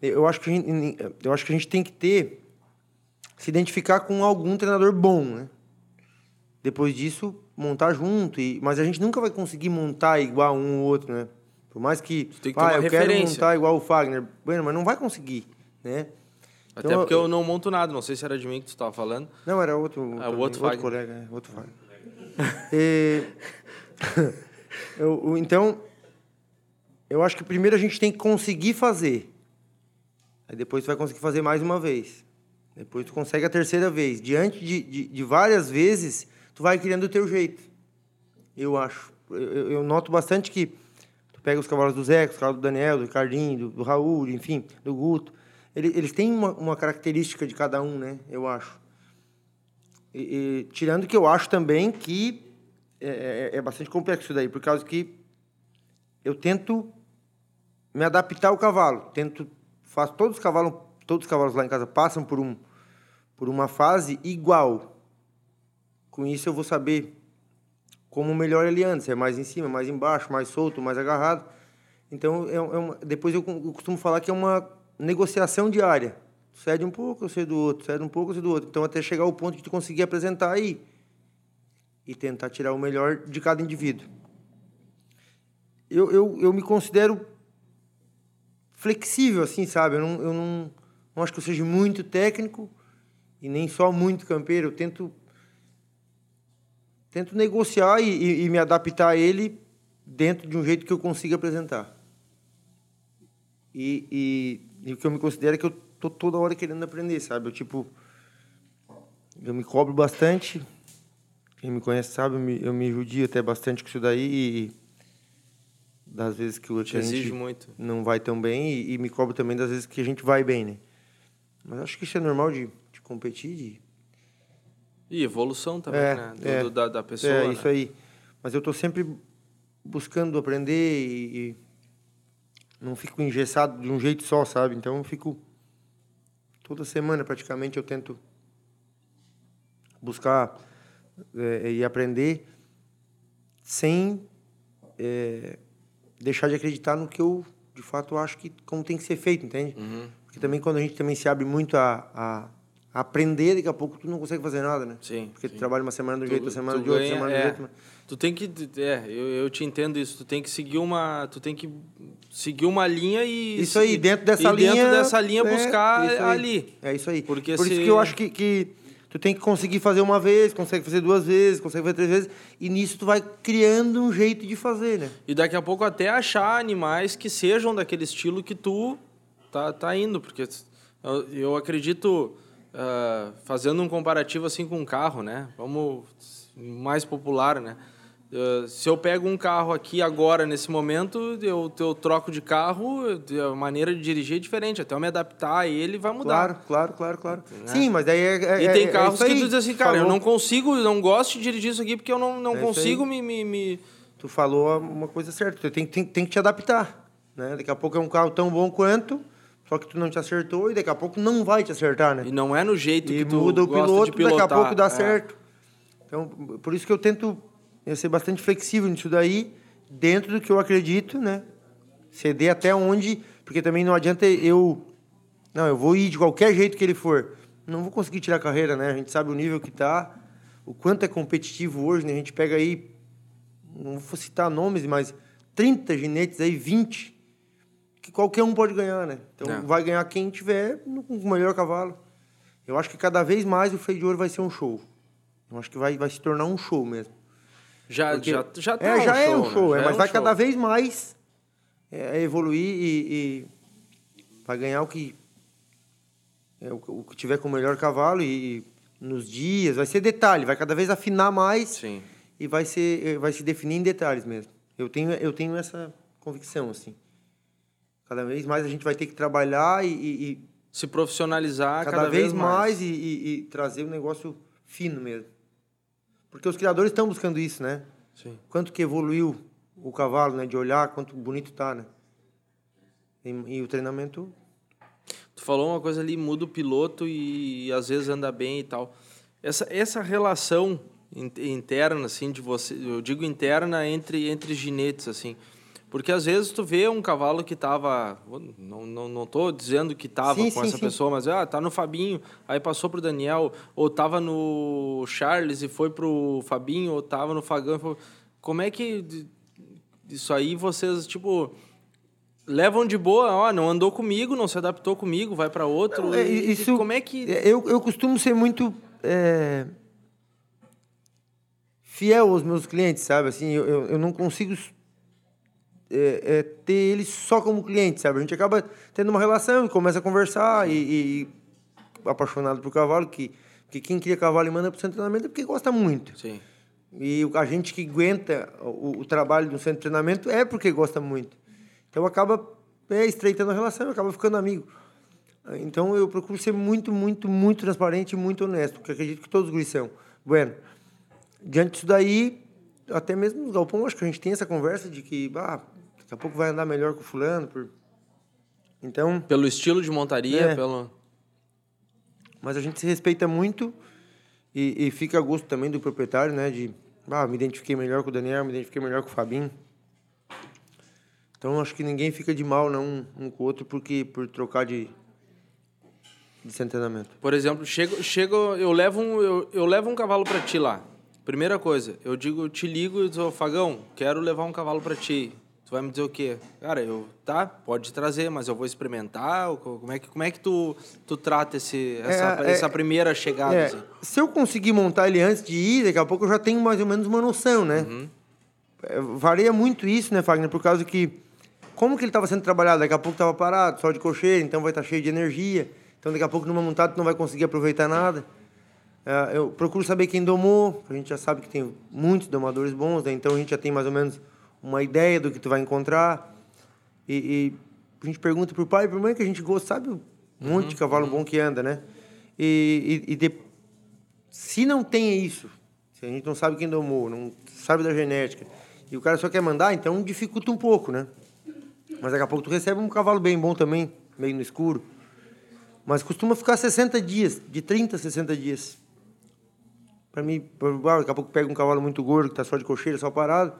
Eu acho que a gente, eu acho que a gente tem que ter, se identificar com algum treinador bom, né? Depois disso, montar junto. E, mas a gente nunca vai conseguir montar igual um ou outro, né? Por mais que. tem que ah, eu quero referência." montar igual o Fagner. Bueno, mas não vai conseguir, né? Até Então, porque eu não monto nada, não sei se era de mim que tu estava falando. Não, era outro. Ah, o outro Fagner. colega, é, outro Fagner. E- eu- então, eu acho que primeiro a gente tem que conseguir fazer. Aí depois tu vai conseguir fazer mais uma vez. Depois tu consegue a terceira vez. Diante de, de, de várias vezes, tu vai criando o teu jeito. Eu acho. Eu, eu- noto bastante que tu pega os cavalos do Zé, os cavalos do Daniel, do Ricardinho, do, do Raul, enfim, do Guto. Ele- Eles têm uma, uma característica de cada um, né? Eu acho. E, e, tirando que eu acho também que é, é- é bastante complexo isso daí, por causa que eu tento me adaptar ao cavalo. Tento, faço todos os cavalos, todos os cavalos lá em casa passam por um por uma fase igual. Com isso eu vou saber como melhor ele anda, se é mais em cima, mais embaixo, mais solto, mais agarrado. Então é, é uma, depois eu, eu costumo falar que é uma negociação diária. Cede um pouco, eu cedo do outro, cede um pouco, eu cedo do outro. Então até chegar ao ponto de tu conseguir apresentar aí e tentar tirar o melhor de cada indivíduo. Eu, eu, eu me considero flexível, assim, sabe? Eu não, eu não, não acho que eu seja muito técnico e nem só muito campeiro. Eu tento, tento negociar e, e, e me adaptar a ele dentro de um jeito que eu consiga apresentar. E, e, e o que eu me considero é que eu tô toda hora querendo aprender, sabe? Eu, tipo, eu me cobro bastante. Quem me conhece sabe, eu me, eu me judio até bastante com isso daí e das vezes que o gente exige muito. não vai tão bem e, e me cobro também das vezes que a gente vai bem, né? Mas acho que isso é normal de, de competir, de, E evolução também, É, né? Do, é. do- da, da pessoa. é, né? isso aí. Mas eu tô sempre buscando aprender e, e não fico engessado de um jeito só, sabe? Então eu fico toda semana praticamente eu tento buscar é, e aprender sem é, deixar de acreditar no que eu de fato acho que como tem que ser feito, entende? Uhum. Porque também quando a gente também se abre muito a, a, aprender, daqui a pouco tu não consegue fazer nada, né? Sim, Porque sim. tu trabalha uma semana de um jeito, outra semana de outra, semana é. de outra. Tu tem que. É, eu, eu te entendo isso. Tu tem que seguir uma. Tu tem que seguir uma linha e. Isso aí, dentro dessa e linha. dentro dessa linha é, buscar isso ali. É isso aí. Porque Por isso se- que eu acho que, que tu tem que conseguir fazer uma vez, consegue fazer duas vezes, consegue fazer três vezes, e nisso tu vai criando um jeito de fazer, né? E daqui a pouco até achar animais que sejam daquele estilo que tu tá, tá indo. Porque eu, eu acredito, ah, fazendo um comparativo assim com um carro, né? Vamos mais popular, né? Ah, se eu pego um carro aqui agora, nesse momento, eu, eu troco de carro, a maneira de dirigir é diferente. Até eu me adaptar a ele vai mudar. Claro, claro, claro, claro. Sim, mas daí é. é E é- tem é carros isso que tu diz assim, cara, eu Falou- não consigo, eu não gosto de dirigir isso aqui porque eu não, não É consigo me, me, me- Tu falou uma coisa certa, tu tem, tem, tem que te adaptar. Né? Daqui a pouco é um carro tão bom quanto, só que tu não te acertou e daqui a pouco não vai te acertar, né? E não é no jeito E que tu muda o piloto, pilotar. daqui a pouco dá É. certo. Então, por isso que eu tento eu ser bastante flexível nisso daí, dentro do que eu acredito, né? Ceder até onde, porque também não adianta eu não, eu vou ir de qualquer jeito que ele for. Não vou conseguir tirar a carreira, né? A gente sabe o nível que tá, o quanto é competitivo hoje, né? A gente pega aí não vou citar nomes, mas 30 ginetes aí, 20 que qualquer um pode ganhar, né? Então É. vai ganhar quem tiver com o melhor cavalo. Eu acho que cada vez mais o freio de ouro vai ser um show. Eu acho que vai, vai se tornar um show mesmo. Já, Porque- já, já tá é, um já é show, um né? show, é, Já mas um vai show. cada vez mais é, evoluir e, e vai ganhar o que é, o, o que tiver com o melhor cavalo e, e nos dias vai ser detalhe, vai cada vez afinar mais Sim. e vai ser vai se definir em detalhes mesmo. Eu tenho eu tenho essa convicção assim. Cada vez mais a gente vai ter que trabalhar e, e- Se profissionalizar cada, cada, vez mais, e, e- e trazer um negócio fino mesmo. Porque os criadores estão buscando isso, né? Sim. Quanto que evoluiu o cavalo, né? De olhar quanto bonito tá, né? E, e o treinamento Tu falou uma coisa ali, muda o piloto e, às vezes anda bem e tal. Essa, essa relação in- interna, assim, de você, eu digo interna entre, entre ginetes, assim. Porque às vezes tu vê um cavalo que tava, não, não, não tô dizendo que tava Sim, com sim, essa sim. pessoa, mas ah, tá no Fabinho, aí passou pro Daniel, ou tava no Charles e foi pro Fabinho, ou tava no Fagão. foi- Como é que isso aí vocês, tipo, levam de boa, ó, não andou comigo, não se adaptou comigo, vai para outro. Não, é, isso- como é que É, Eu, eu costumo ser muito é, fiel aos meus clientes, sabe? Assim, eu, eu não consigo é, é, ter eles só como cliente, sabe? A gente acaba tendo uma relação e começa a conversar e, e- apaixonado por cavalo, que, que quem cria cavalo e manda para o centro de treinamento é porque gosta muito. Sim. E a gente que aguenta o, o trabalho do centro de treinamento é porque gosta muito. Então acaba é, estreitando a relação, acaba ficando amigo. Então eu procuro ser muito, muito, muito transparente e muito honesto, porque acredito que todos os guris são. Bueno, diante disso daí, até mesmo no galpão, acho que a gente tem essa conversa de que, ah, daqui a pouco vai andar melhor com o fulano. Por... Então, Pelo estilo de montaria, É. pelo. mas a gente se respeita muito e, e fica a gosto também do proprietário, né? De, ah, me identifiquei melhor com o Daniel, me identifiquei melhor com o Fabinho. Então, acho que ninguém fica de mal, não, um com o outro, porque, por trocar de, de centenamento. Por exemplo, chego, chego eu, levo um, eu, eu levo um cavalo para ti lá. Primeira coisa, eu digo, eu te ligo e digo, Fagão, quero levar um cavalo para ti. Tu vai me dizer o quê? Cara, eu, tá, pode trazer, mas eu vou experimentar. Como é que, como é que tu, tu trata esse, essa, é- essa primeira chegada? É, assim? se eu conseguir montar ele antes de ir, daqui a pouco eu já tenho mais ou menos uma noção, né? É, varia muito isso, né, Fagner? Por causa que, como que ele estava sendo trabalhado? Daqui a pouco estava parado, só de cocheira, então vai estar cheio de energia. Então, daqui a pouco, numa montada, tu não vai conseguir aproveitar nada. É, eu procuro saber quem domou, a gente já sabe que tem muitos domadores bons, né? Então a gente já tem mais ou menos uma ideia do que tu vai encontrar. E, e a gente pergunta pro pai e pro mãe que a gente gosta, sabe um monte de cavalo bom que anda, né? E, e, e de- se não tem isso, se a gente não sabe quem domou, não sabe da genética, e o cara só quer mandar, então dificulta um pouco, né? Mas daqui a pouco tu recebe um cavalo bem bom também, meio no escuro. Mas costuma ficar 60 dias, de 30 a 60 dias. Pra mim, ah, daqui a pouco pega um cavalo muito gordo, que tá só de cocheira, só parado.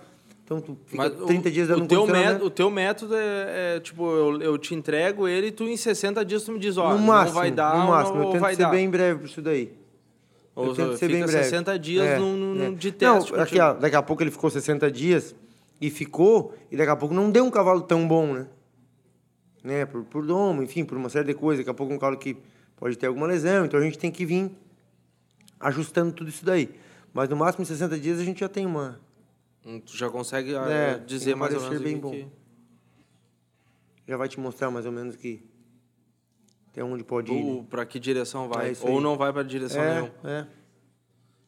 Então tu fica Mas 30 dias dando o teu, método, o teu método é, é, tipo, eu, eu te entrego ele e tu em 60 dias tu me diz, ó, no não máximo, vai dar no máximo. não eu tento vai ser dar. bem breve por isso daí. Ou eu tento ser bem breve. 60 dias É, num- num- é. de teste. Não, aqui, contigo. ó, daqui a pouco ele ficou 60 dias e ficou, e daqui a pouco não deu um cavalo tão bom, né? né? Por, por domo, enfim, por uma série de coisas. Daqui a pouco um cavalo que pode ter alguma lesão, então a gente tem que vir ajustando tudo isso daí. Mas no máximo em 60 dias a gente já tem uma. Hum, Tu já consegue ah, É, dizer tem mais ou menos bem o que... bom. Já vai te mostrar mais ou menos que. Até onde pode ir. né? Ou para que direção vai. É ou não vai para direção nenhuma. É, é.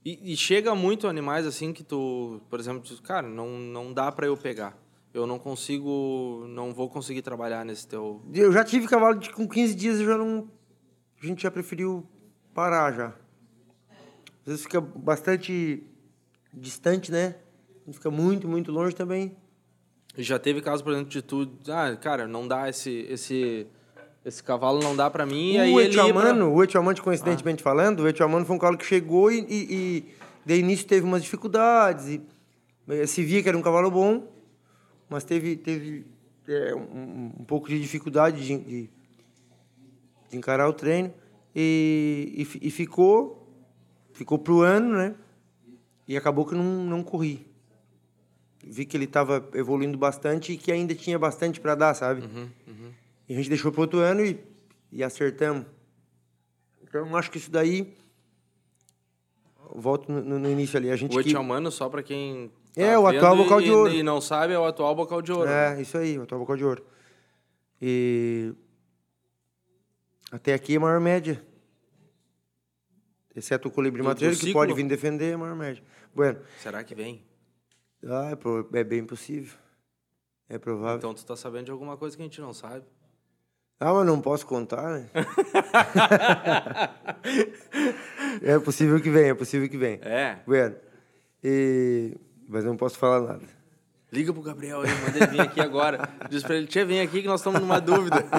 E, e chega muito animais assim que tu, por exemplo, diz, cara, não, não dá para eu pegar. Eu não consigo, não vou conseguir trabalhar nesse teu... Eu já tive cavalo de, com 15 dias eu já não. A gente já preferiu parar já. Às vezes fica bastante distante, né? Fica muito, muito longe também. Já teve caso, por exemplo, de tu, ah, cara, não dá esse, esse, esse cavalo não dá pra mim, e aí O ele pra- o Etiamano, coincidentemente falando, o Etiamano foi um cavalo que chegou e, e, e de início teve umas dificuldades. E, eh, se via que era um cavalo bom, mas teve, teve é, um, um pouco de dificuldade de, de, de encarar o treino. E, e, e ficou, ficou pro ano, né? E acabou que não, não corri. Vi que ele estava evoluindo bastante e que ainda tinha bastante para dar, sabe? E a gente deixou para outro ano e, e acertamos. Então, acho que isso daí. Volto no, no- início ali. A gente O que- Etiamano, só pra quem. tá É, o atual bocal e- de ouro. E não sabe, é o atual bocal de ouro. É, isso aí, o atual bocal de ouro. E. Até aqui é a maior média. Exceto o colibri Do- que pode vir defender, é a maior média. Bueno, Será que vem? Ah, é, é bem possível. É provável. Então tu tá sabendo de alguma coisa que a gente não sabe. Ah, mas não posso contar, né? é possível que venha, é possível que venha. É. Bueno, e... mas não posso falar nada. Liga pro Gabriel aí, manda ele vir aqui agora. Diz pra ele, tia, vem aqui que nós estamos numa dúvida.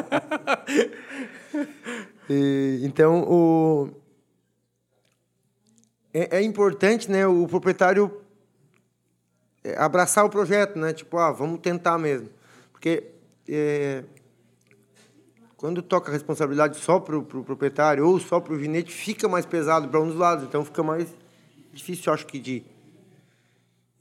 E, então, o... É, é importante, né, o proprietário abraçar o projeto, né? Tipo, ah, vamos tentar mesmo. Porque é, quando toca a responsabilidade só pro, pro proprietário ou só pro ginete, fica mais pesado para um dos lados. Então, fica mais difícil, acho que, de...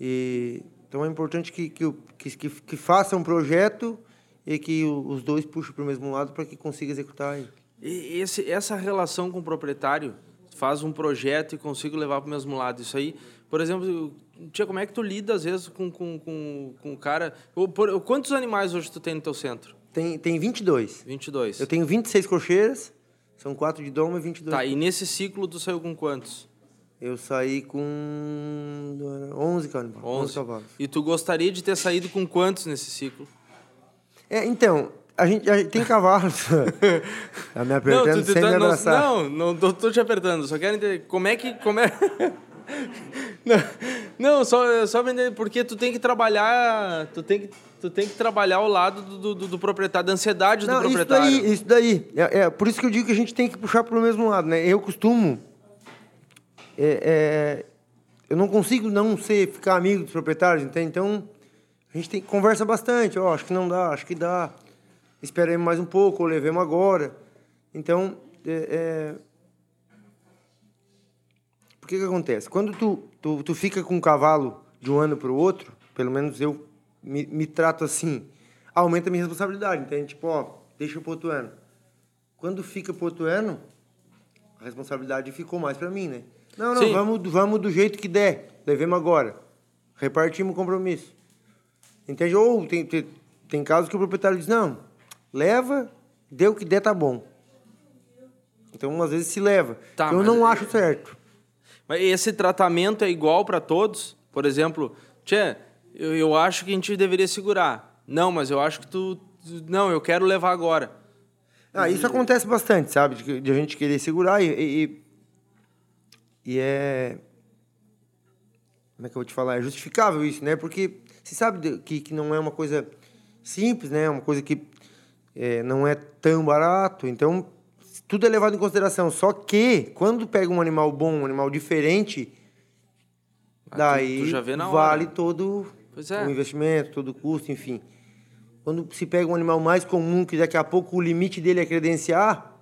E, então, é importante que, que, o- que, que, faça um projeto e que o- os dois puxem para o mesmo lado para que consiga executar. E esse, essa relação com o proprietário faz um projeto e consigo levar para o mesmo lado. Isso aí, por exemplo, tia, como é que tu lida às vezes com, com, com, com o cara... Ou por- quantos animais hoje tu tem no teu centro? Tem, tem 22. 22. Eu tenho 26 cocheiras, são 4 de doma e 22. Tá, e nesse ciclo tu saiu com quantos? Eu saí com 11 cavalos. 11 cavalos. E tu gostaria de ter saído com quantos nesse ciclo? É, então, a gente, a gente tem cavalos. tá me apertando tu- tu sem tá- me não, abraçar. Não, não tô, tô te apertando. Só quero entender como é que... Como é... não, não, só, só entender, porque tu tem que trabalhar... Tu tem que, tu tem que trabalhar ao lado do, do, do proprietário, da ansiedade Não, do isso proprietário. daí, isso daí. É, é por isso que eu digo que a gente tem que puxar pro mesmo lado, né? Eu costumo... é, é, eu não consigo não ser, ficar amigo dos proprietários, entende? Então, a gente tem, conversa bastante. Ó, acho que não dá, acho que dá. Esperemos mais um pouco, ou levemos agora. Então, é, é... Por que acontece? Quando tu, tu, tu fica com um cavalo de um ano para o outro, pelo menos eu me, me trato assim, aumenta a minha responsabilidade, entende? Tipo, ó, deixa pro outro ano. Quando fica pro outro ano, a responsabilidade ficou mais para mim, né? Não, não, Sim. vamos, vamos do jeito que der, levemos agora. Repartimos o compromisso. Entende? Ou tem, tem, tem casos que o proprietário diz, não, leva, deu o que der, tá bom. Então, às vezes, se leva. Tá, eu não é- acho certo. Mas esse tratamento é igual para todos? Por exemplo, Tchê, eu, eu acho que a gente deveria segurar. Não, mas eu acho que tu... Não, eu quero levar agora. Ah, isso acontece bastante, sabe? De, de a gente querer segurar e, e, e é... Como é que eu vou te falar? É justificável isso, né? Porque você sabe que, que não é uma coisa simples, né? É uma coisa que é, não é tão barato. Então, tudo é levado em consideração. Só que, quando pega um animal bom, um animal diferente, Ah, tu- daí tu hora. vale todo Pois é. o investimento, todo o custo, enfim. Quando se pega um animal mais comum, que daqui a pouco o limite dele é credenciar,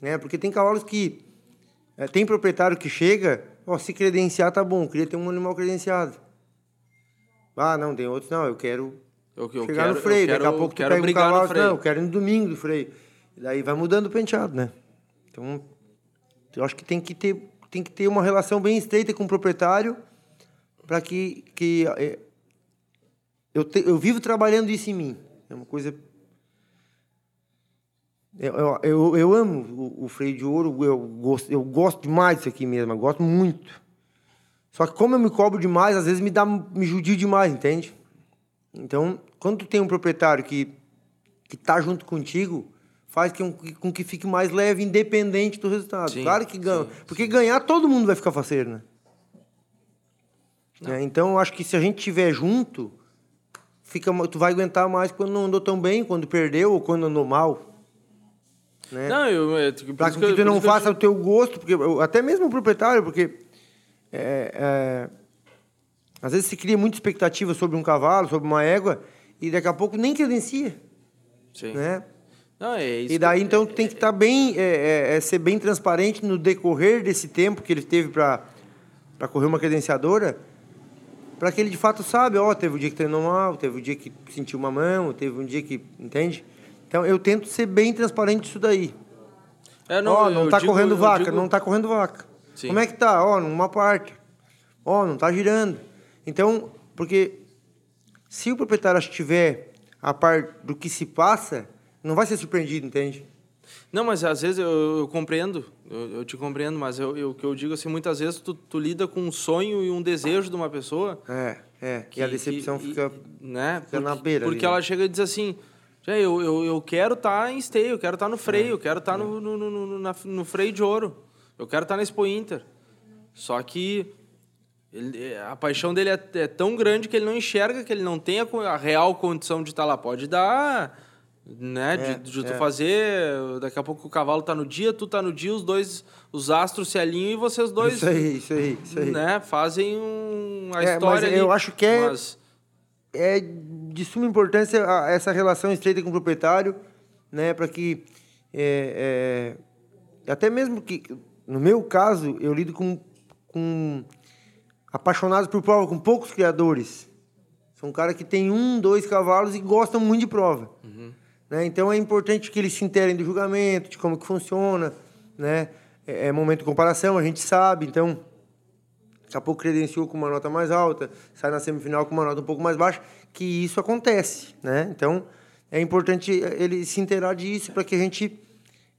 né? Porque tem cavalos que... é, tem proprietário que chega, ó, se credenciar tá bom, queria ter um animal credenciado. Ah, não, tem outros, não, eu quero Eu, eu chegar quero, no freio, quero, daqui a pouco tu quero pega um cavalo, não, eu quero ir no domingo do freio. E daí vai mudando o penteado, né? Então, eu acho que tem que ter, tem que ter uma relação bem estreita com o proprietário para que, que é, eu, te- eu vivo trabalhando isso em mim. É uma coisa... Eu, eu, eu, amo o, o freio de ouro, eu gosto, eu gosto demais disso aqui mesmo, eu gosto muito. Só que como eu me cobro demais, às vezes me dá me judio demais, entende? Então, quando tu tem um proprietário que que tá junto contigo, faz que, um- com que fique mais leve, independente do resultado. Sim, claro que ganha, sim, porque ganhar todo mundo vai ficar faceiro, né? É, então, eu acho que se a gente tiver junto, fica, tu vai aguentar mais quando não andou tão bem, quando perdeu ou quando andou mal. né? Não, eu. é, por Para isso que, eu- tu não que eu faça o digo- teu gosto, porque eu- até mesmo o proprietário, porque é, é, às vezes se cria muita expectativa sobre um cavalo, sobre uma égua, e daqui a pouco nem credencia, Sim. né? Não, é isso. E daí então tu tem que estar bem, é, é, é, ser bem transparente no decorrer desse tempo que ele teve para correr uma credenciadora, para que ele de fato sabe, ó, teve um dia que treinou mal, teve um dia que sentiu uma mão, teve um dia que, entende? Então eu tento ser bem transparente nisso daí. É, Ó, não tá digo- correndo vaca, digo- não tá correndo vaca. Sim. Como é que tá? Ó, numa parte. Ó, não tá girando. Então, porque se o proprietário estiver a par do que se passa, não vai ser surpreendido, entende? Não, mas às vezes eu, eu compreendo, eu, eu te compreendo, mas o que eu digo assim, muitas vezes tu, tu lida com um sonho e um desejo de uma pessoa. É, é. que- e a decepção que- fica. e- né? fica na beira Porque ali, ela né? chega e diz assim, "Já, eu, eu, eu quero estar em esteio, eu quero estar no É, freio, eu quero estar no, no, no, no- na- no freio de ouro, eu quero estar na Expo Inter. Só que ele- a paixão dele é, é tão grande que ele não enxerga que ele não tem a, a real condição de estar lá. Pode dar, né? de É, de tu é. fazer. Daqui a pouco o cavalo tá no dia, tu tá no dia, os dois, os astros se alinham e vocês dois. Isso aí, isso aí, isso aí. Né, fazem um, a É, história mas ali. eu acho que é- Mas, é de suma importância essa relação estreita com o proprietário, né, para que é, é, até mesmo que no meu caso eu lido com, com apaixonados por prova, com poucos criadores. São caras que tem um, dois cavalos e gostam muito de prova. Né? Então é importante que eles se interem do julgamento, de como que funciona, né? É, é momento de comparação, a gente sabe, então daqui a pouco credenciou com uma nota mais alta, sai na semifinal com uma nota um pouco mais baixa, que isso acontece, né? Então, é importante ele se inteirar disso para que a gente,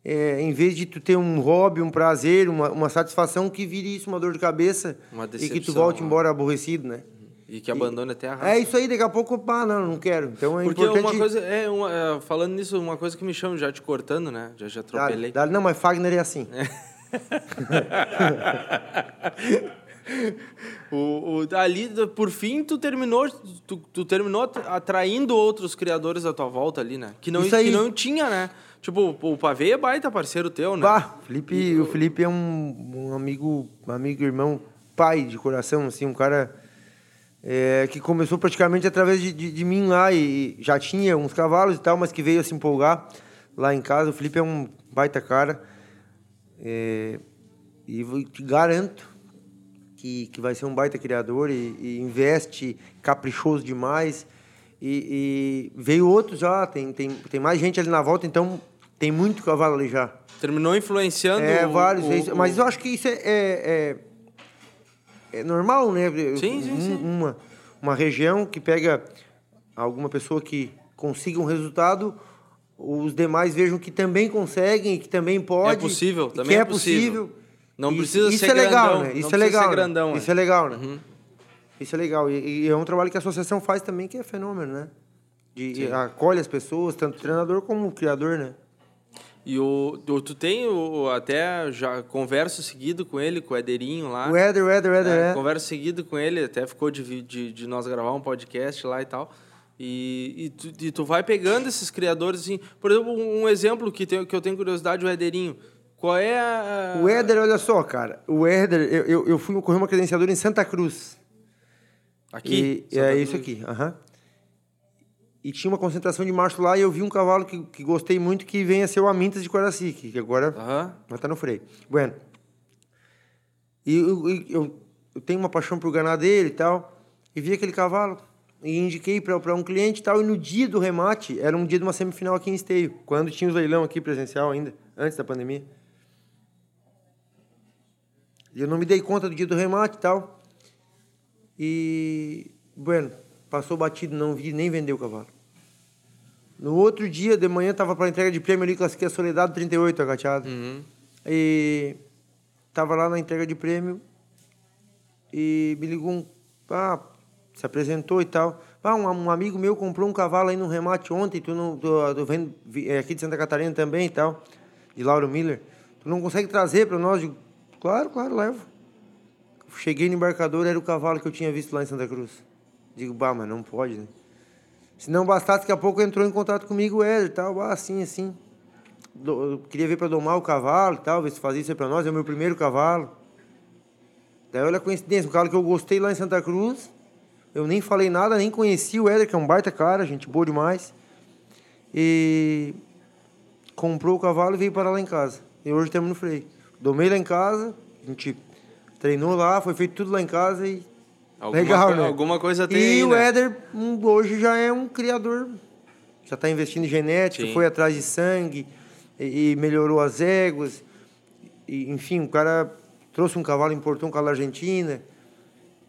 é, em vez de tu ter um hobby, um prazer, uma, uma satisfação, que vire isso uma dor de cabeça e que tu volte né? embora aborrecido, né? E que abandone até a raça. É isso aí, daqui a pouco, pá, não, não quero. Então é Porque importante... uma coisa, é, uma, é, falando nisso, uma coisa que me chama, já te cortando, né? Já, já Dá- atropelei. dá- não, mas Fagner é assim. O, o- ali, por fim, tu terminou, tu, tu terminou atraindo outros criadores à tua volta ali, né? Que não, Isso aí. que não tinha, né? Tipo, o Pavê é baita parceiro teu, né? Bah, Felipe, o Felipe é um, um amigo, um amigo, irmão, pai de coração, assim, um cara é, que começou praticamente através de, de, de mim lá e já tinha uns cavalos e tal, mas que veio a se empolgar lá em casa. O Felipe é um baita cara é, e te garanto que, que vai ser um baita criador e, e investe caprichoso demais. E, e veio outros já, tem, tem, tem mais gente ali na volta, então tem muito cavalo ali já. Terminou influenciando É, o- vários. o- é isso. mas eu acho que isso é, é, é, é normal, né? Sim, sim, Um- sim. Uma, uma região que pega alguma pessoa que consiga um resultado, os demais vejam que também conseguem, que também pode. É possível, também que é é possível. possível. Não Isso- precisa isso ser é legal, grandão, né? Isso é legal. né? grandão, Isso é. é legal, né? Uhum. Isso é legal. E, e é um trabalho que a associação faz também, que é fenômeno, né? De- acolhe as pessoas, tanto o treinador como o criador, né? E o, tu, tem o, até já converso seguido com ele, com o Ederinho lá. O Éder, o Éder, o Éder, É, é. Converso seguido com ele, até ficou de, de, de nós gravar um podcast lá e tal. E, e, tu, e tu vai pegando esses criadores, assim. Por exemplo, um exemplo que, tem, que eu tenho curiosidade, o Ederinho. Qual é a. O Éder, olha só, cara. O Éder, eu, eu, eu fui correr uma credenciadora em Santa Cruz. Aqui? E, Santa é Cruz? isso aqui, aham. E tinha uma concentração de macho lá e eu vi um cavalo que, que gostei muito que vem a ser o Amintas de Coraci, que agora Aham. vai tá no freio. Bueno. E eu, eu- eu, tenho uma paixão por ganhar dele e tal. E vi aquele cavalo. E indiquei para um cliente e tal. E no dia do remate, era um dia de uma semifinal aqui em Esteio. Quando tinha os leilão aqui presencial ainda, antes da pandemia. E eu não me dei conta do dia do remate e tal. E, bueno, passou batido, não vi, nem vendeu o cavalo. No outro dia, de manhã, tava para entrega de prêmio ali, classifiquei a Soledade 38, agateado. Uhum. E tava lá na entrega de prêmio e me ligou um. Ah, se apresentou e tal. Ah, um, um amigo meu comprou um cavalo aí no remate ontem, tu não. Tu, tu vi- é aqui de Santa Catarina também e tal, de Lauro Miller. Tu não consegue trazer para nós? Digo, claro, claro, levo. Cheguei no embarcador, era o cavalo que eu tinha visto lá em Santa Cruz. Digo, bah, mas não pode, né? Se não bastasse, daqui a pouco entrou em contato comigo o Éder tal, assim, assim. queria ver para domar o cavalo tal, ver se fazia isso para nós. É o meu primeiro cavalo. Daí olha a coincidência, um cavalo que eu gostei lá em Santa Cruz. Eu nem falei nada, nem conheci o Éder, que é um baita cara, gente boa demais. E comprou o cavalo e veio parar lá em casa. E hoje estamos no freio. Domei lá em casa, a gente treinou lá, foi feito tudo lá em casa e. Alguma Legal, né? Alguma coisa tem E aí, o né? Éder hum, hoje já é um criador, já está investindo em genética, Sim. foi atrás de sangue e, e melhorou as éguas. E, enfim, o cara trouxe um cavalo, importou um cavalo Argentina.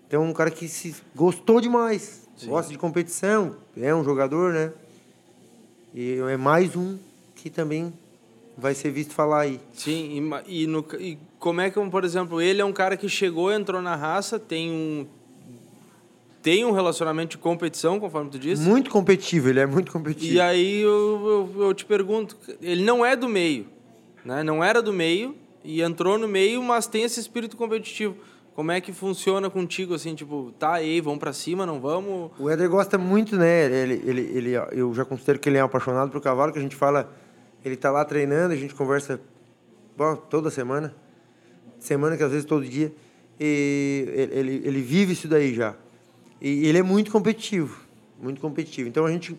Então, um cara que se gostou demais, gosta de competição, é um jogador, né? E é mais um que também vai ser visto falar aí. Sim, e, e, no, e como é que, por exemplo, ele é um cara que chegou, entrou na raça, tem um tem um relacionamento de competição, conforme tu disse. Muito competitivo, ele é muito competitivo. E aí eu, eu, eu te pergunto, ele não é do meio, né? Não era do meio e entrou no meio, mas tem esse espírito competitivo. Como é que funciona contigo assim, tipo, tá aí, vamos pra cima, não vamos? O Éder gosta muito, né? Ele, ele, ele, eu já considero que ele é um apaixonado por cavalo, que a gente fala, ele tá lá treinando, a gente conversa bom, toda semana, semana que às vezes todo dia, e ele, ele vive isso daí já. E ele é muito competitivo, muito competitivo. Então a gente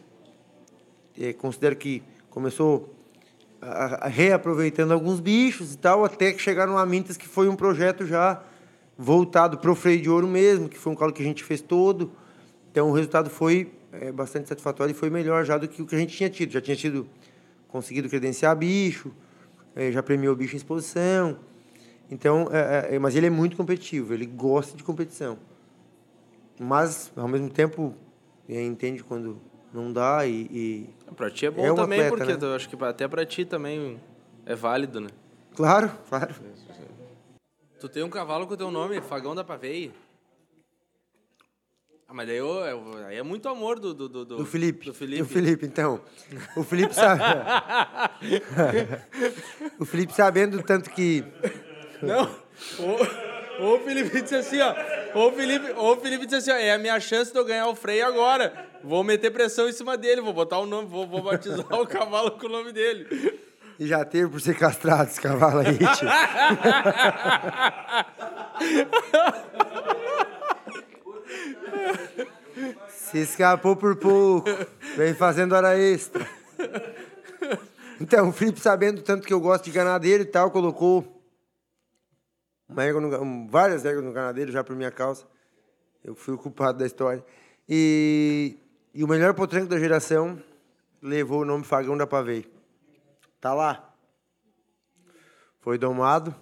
eh, considera que começou a, a- reaproveitando alguns bichos e tal, até que chegaram a Mintas, que foi um projeto já voltado para o freio de ouro mesmo, que foi um calo que a gente fez todo. Então o resultado foi eh, bastante satisfatório e foi melhor já do que o que a gente tinha tido. Já tinha tido conseguido credenciar bicho, eh, já premiou bicho em exposição. Então, eh, eh, mas ele é muito competitivo, ele gosta de competição. Mas, ao mesmo tempo, eh, entende quando não dá e, e- Pra ti é bom É um também, atleta, porque né? eu acho que até pra ti também é válido, né? Claro, claro. Tu tem um cavalo com o teu nome, Fagão da Paveia. Ah, mas daí eu- eu- aí é muito amor do... Do, do, Do Felipe. Do Felipe. Do Felipe, então. O Felipe sabe. o Felipe sabendo tanto que. Não, o, o Felipe disse assim, ó. O Felipe, o Felipe disse assim, ó, é a minha chance de eu ganhar o freio agora. Vou meter pressão em cima dele, vou botar o nome, vou, vou batizar o cavalo com o nome dele. E já teve por ser castrado esse cavalo aí, tio. Se escapou por pouco. Vem fazendo hora extra. Então, o Felipe, sabendo tanto que eu gosto de ganadeiro e tal, colocou uma égua no, várias éguas no ganadeiro já por minha causa. Eu fui o culpado da história. E, e o melhor potranco da geração levou o nome Fagão da Pavei. Tá lá. Foi domado.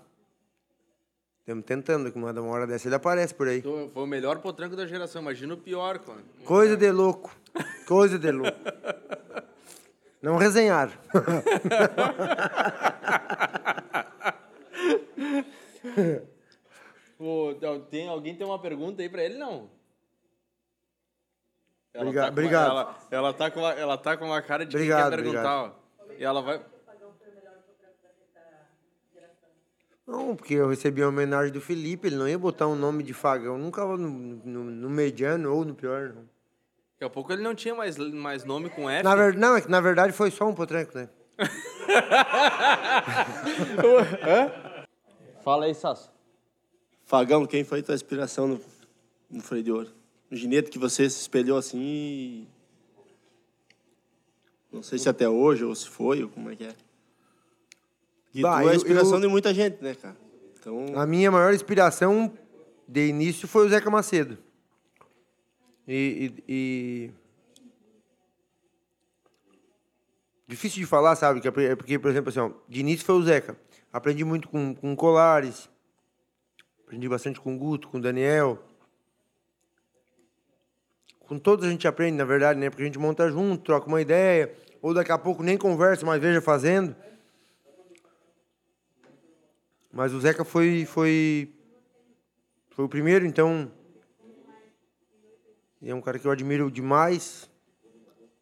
Estamos tentando, que uma hora dessa ele aparece por aí. Então, Foi o melhor potranco da geração, imagina o pior, cara. Coisa de louco. Coisa de louco. Não resenharam. Tem, alguém tem uma pergunta aí pra ele, não? Ela Obrigado, tá uma- obrigado. ela, ela, tá com uma, ela tá com uma cara de Obrigado, quem quer perguntar. E ela vai... Não, porque eu recebi a homenagem do Felipe, ele não ia botar um nome de Fagão, nunca no, no, no mediano ou no pior, não. Daqui a pouco ele não tinha mais, mais nome com F. Na ver, não, é que na verdade foi só um potranco, né? Fala aí, Sasso. Fagão, quem foi tua inspiração no, no freio de ouro? O ginete que você se espelhou assim e... Não sei se até hoje ou se foi, ou como é que é. E Bah, tu é a eu- inspiração eu- de muita gente, né, cara? Então, A minha maior inspiração de início foi o Zeca Macedo. E, e- e- Difícil de falar, sabe? É Porque, por exemplo, assim, ó, de início foi o Zeca. Aprendi muito com, com Colares. Aprendi bastante com Guto, com Daniel. Com todos a gente aprende, na verdade, né? Porque a gente monta junto, troca uma ideia. Ou daqui a pouco nem conversa, mas veja fazendo. Mas o Zeca foi, foi, foi o primeiro, então. É um cara que eu admiro demais.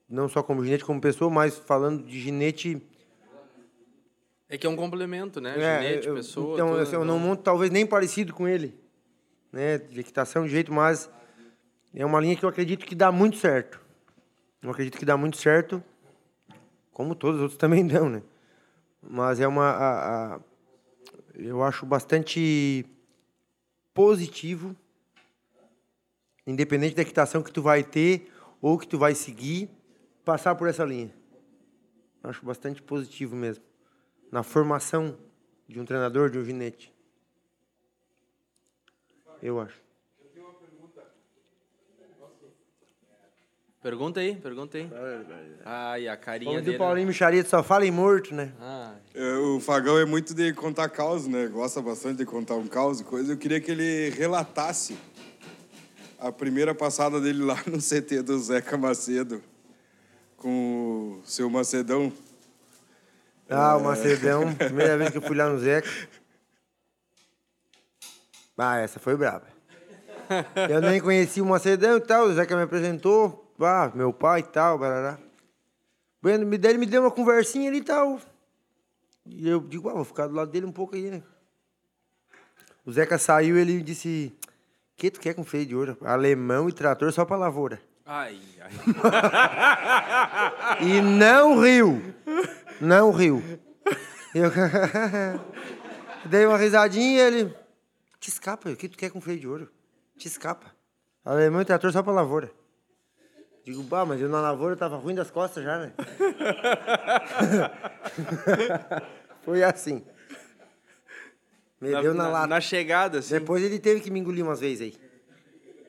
Não só como ginete, como pessoa, mas falando de ginete. É que é um complemento, né? é, eu- pessoa. então, tudo, assim, eu não monto talvez nem parecido com ele. Né? De equitação de jeito, mas é uma linha que eu acredito que dá muito certo. Eu acredito que dá muito certo. Como todos os outros também dão, né? mas é uma. a- a- eu acho bastante positivo, independente da equitação que tu vai ter ou que tu vai seguir, passar por essa linha. Acho bastante positivo mesmo. Na formação de um treinador, de um ginete. Eu acho. Pergunta aí, pergunta aí. Ai, a carinha Como dele. o Paulinho Micharia, só fala em morto, né? É, O Fagão é muito de contar caos, né? Gosta bastante de contar um caos e coisa. Eu queria que ele relatasse a primeira passada dele lá no CT do Zeca Macedo com o seu Macedão. Ah, o Macedão, primeira vez que eu fui lá no Zeca. Ah, essa foi braba. Eu nem conhecia o Macedão e tal, o Zeca me apresentou, ah, meu pai e tal, barará. Bueno, me- ele me deu uma conversinha ali e tal. E eu digo, ah, vou ficar do lado dele um pouco aí, né? O Zeca saiu ele disse, que tu quer com freio de ouro? Alemão e trator só pra lavoura. Ai, ai. E não riu. Não riu. Eu dei uma risadinha e ele. Te escapa, o que tu quer com freio de ouro? Te escapa. Alemão e trator só pra lavoura. Digo, bah, mas eu na lavoura tava ruim das costas já, né? Foi assim. Me Na, deu na, na- lata. na chegada, assim. Depois ele teve que me engolir umas vezes aí.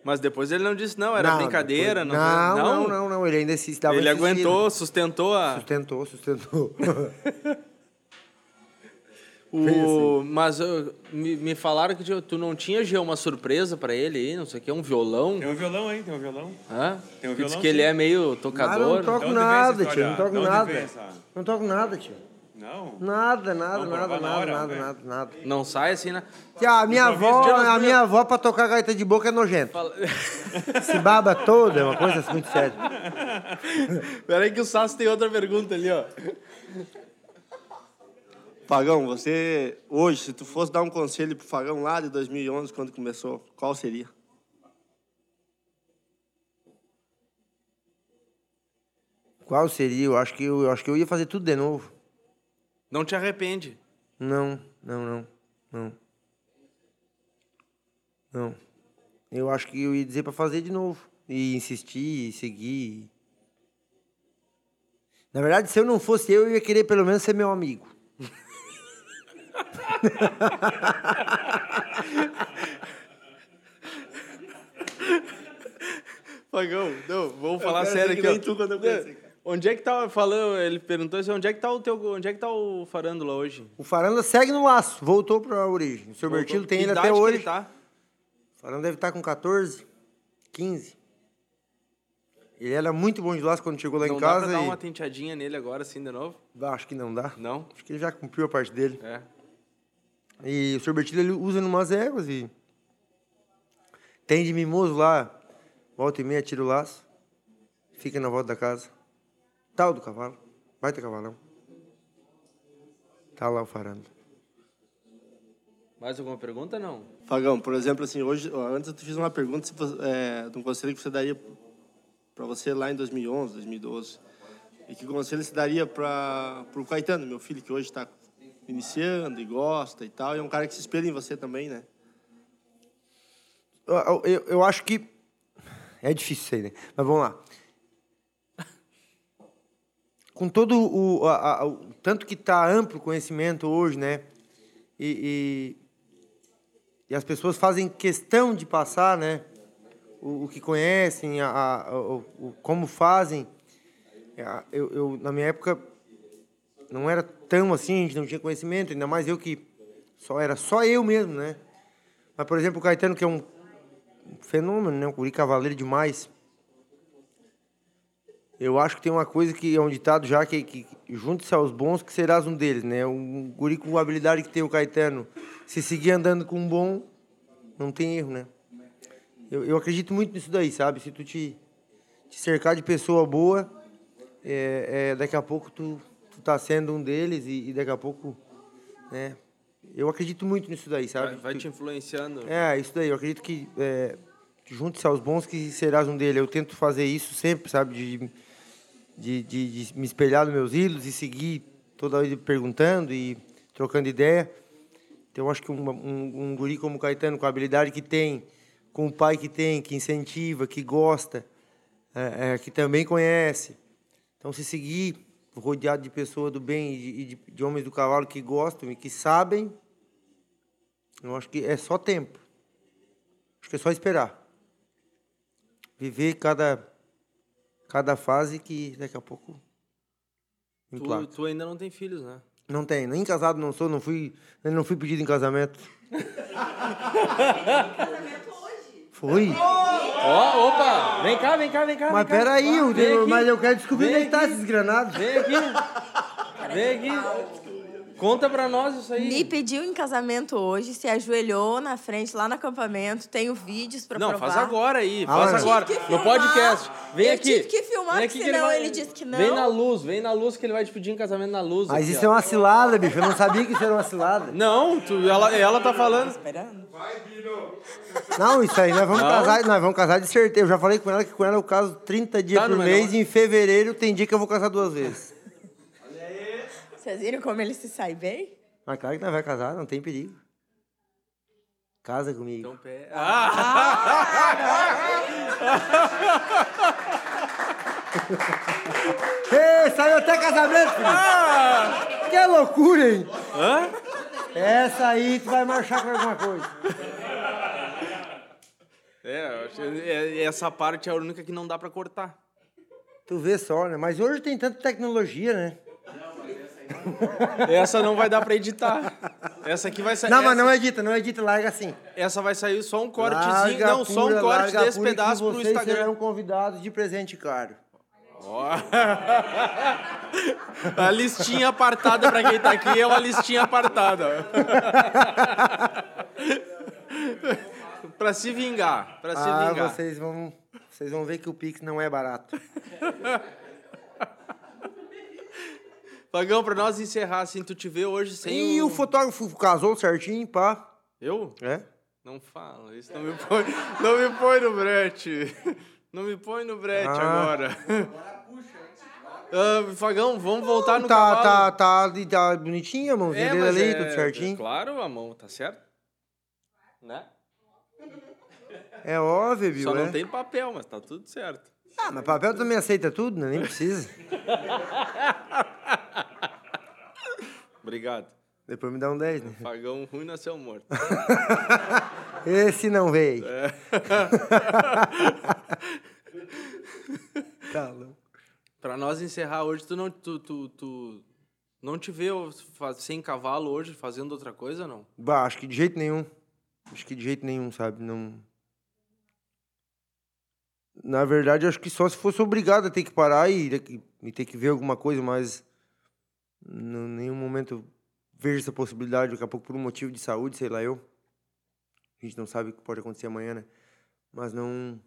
Mas depois ele não disse não, era Não, brincadeira. depois- Não, não, não, não, não, Ele ainda se estava Ele insistindo. aguentou, sustentou a. Sustentou, sustentou. O... Mas uh, me, me falaram que tu- não tinha já uma surpresa pra ele aí, não sei o que, um violão. Tem um violão aí, tem um violão. Hã? Tem um Que diz violão, que ele sim. é meio Ah, não tocador. toco nada, tio. Não toco nada. Não toco nada, tio. Não? Nada, nada, Vamos nada, nada, hora, nada, nada, nada. Não sai assim, né? A minha avó, a minha avó pra tocar gaita de boca é nojento. Fala- Se baba toda, é uma coisa muito séria. Peraí que o Sasso tem outra pergunta ali, ó. Fagão, você, hoje, se tu fosse dar um conselho pro Fagão lá de 2011, quando começou, qual seria? Qual seria? Eu acho que eu, eu acho que eu ia fazer tudo de novo. Não te arrepende. Não, não, não, não. Não. Eu acho que eu ia dizer pra fazer de novo. E insistir, e seguir. Na verdade, se eu não fosse eu, eu ia querer pelo menos ser meu amigo. Pagão, não, vamos falar quero sério aqui, ó. nem tu quando eu conheci, cara. Onde é que tá, falando, ele perguntou assim, onde é que tá o teu, onde é que tá o farândula hoje? O Faranda segue no laço, voltou pra origem. O seu Bertilo tem Que ele até hoje. ele tá? O Faranda deve estar com 14, 15. Ele era muito bom de laço quando chegou lá Não em dá casa. pra dar e- uma tenteadinha nele agora, assim, de novo? Acho que não dá. Não? Acho que ele já cumpriu a parte dele. É. E o seu Bertilo ele usa numas éguas e. Tem de mimoso lá, volta e meia, tira o laço, fica na volta da casa. Tal do cavalo. Vai ter cavalão. Tá lá o farando. Mais alguma pergunta, não? Fagão, por exemplo, assim, hoje, antes eu te fiz uma pergunta se você, é, de um conselho que você daria para você lá em 2011, 2012. E que conselho você daria para o Caetano, meu filho, que hoje está iniciando e gosta e tal, e é um cara que se espelha em você também, né? Eu, eu- eu, eu acho que. É difícil isso aí, né? Mas vamos lá. Com todo o. a- a- o tanto que está amplo o conhecimento hoje, né? E, e, e as pessoas fazem questão de passar, né? O, o que conhecem, a, a- o, como fazem. É, Eu, eu, na minha época, não era tão assim, a gente não tinha conhecimento, ainda mais eu que só era só eu mesmo, né? Mas, por exemplo, o Caetano, que é um fenômeno, né? Um guri cavaleiro demais. Eu acho que tem uma coisa que é um ditado já que, que junte-se aos bons que serás um deles, né? Um guri com a habilidade que tem o Caetano, se seguir andando com um bom, não tem erro, né? Eu, eu acredito muito nisso daí, sabe? Se tu te, te cercar de pessoa boa, é, é, daqui a pouco tu, tu tá sendo um deles e, e daqui a pouco, né? Eu acredito muito nisso daí, sabe? Vai, vai te influenciando. é, isso daí. Eu acredito que, é, junte-se aos bons que serás um deles. Eu tento fazer isso sempre, sabe? De, de, de, de me espelhar nos meus ídolos e seguir toda hora perguntando e trocando ideia. Então, acho que um, um, um guri como o Caetano, com a habilidade que tem, com o pai que tem, que incentiva, que gosta, é, é, que também conhece. Então, se seguir rodeado de pessoas do bem e de, de, de homens do cavalo que gostam e que sabem, eu acho que é só tempo. Acho que é só esperar. Viver cada, cada fase que daqui a pouco Tu, tu ainda não tem filhos, né? Não tem, nem casado não sou, não fui, eu não fui pedido em casamento. Fui. Ó, opa! Vem cá, vem cá, vem cá. Mas peraí, eu, mas eu quero descobrir onde é que tá aqui. esses granados. Vem aqui. Vem aqui. Conta pra nós isso aí. Me pediu em casamento hoje, se ajoelhou na frente lá no acampamento. Tenho vídeos pra Não, provar. faz agora aí, Ah, faz eu agora. No podcast. Vem Eu aqui. tive que filmar, porque senão vai- ele disse que não. Vem na luz, vem na luz que ele vai te pedir em casamento na luz. Mas aqui, isso é ó. uma cilada, bicho. Eu não sabia que isso era uma cilada. Não, tu, ela, ela tá falando. Esperando. Não, isso aí, nós vamos Não? casar, nós vamos casar de certeza. Eu já falei com ela que com ela eu caso 30 dias Tá, por mês não- e em fevereiro tem dia que eu vou casar duas vezes. Vocês viram como ele se sai bem? Mas claro que nós vamos casar, não tem perigo. Casa comigo. Então, pé. Ah! Ei, saiu até casamento, filho. Que loucura, hein? Hã? Essa aí tu vai marchar com alguma coisa. É, que é- essa parte é a única que não dá pra cortar. Tu vê só, né? Mas hoje tem tanta tecnologia, né? Essa não vai dar pra editar. Essa aqui vai sair. Não, mas essa, não edita, não edita, larga assim. essa vai sair só um cortezinho. Larga não, só um pura, corte desse pura pedaço pro vocês Instagram. serão convidados de presente caro. Ó. A listinha apartada pra quem tá aqui é uma listinha apartada. pra se vingar, se Ah, vingar. vocês vão, vocês vão ver que o Pix não é barato. Pagão, pra nós encerrar, assim, tu te vê hoje sem E o... o fotógrafo casou certinho, pá. Eu? É? Não fala, isso não me põe, não me põe no brete. Não me põe no brete Ah. agora. Ah, Fagão, vamos voltar no tá, cavalo. tá, tá, tá, bonitinha a mãozinha É, dele ali, é- tudo certinho. Claro, a mão, tá certo? Né? É óbvio, viu? Só não é? tem papel, mas tá tudo certo. Ah, mas papel também aceita tudo, né? Nem precisa. Obrigado. Depois me dá um 10, né? Fagão ruim nasceu morto. Esse não veio. É. Tá louco. Pra nós encerrar hoje, tu não, tu, tu, tu não te vê sem cavalo hoje fazendo outra coisa, não? Bah, acho que de jeito nenhum. Acho que de jeito nenhum, sabe? Não. Na verdade, acho que só se fosse obrigado a ter que parar e, e ter que ver alguma coisa, mas em nenhum momento vejo essa possibilidade, daqui a pouco por um motivo de saúde, sei lá eu. A gente não sabe o que pode acontecer amanhã, né? Mas não.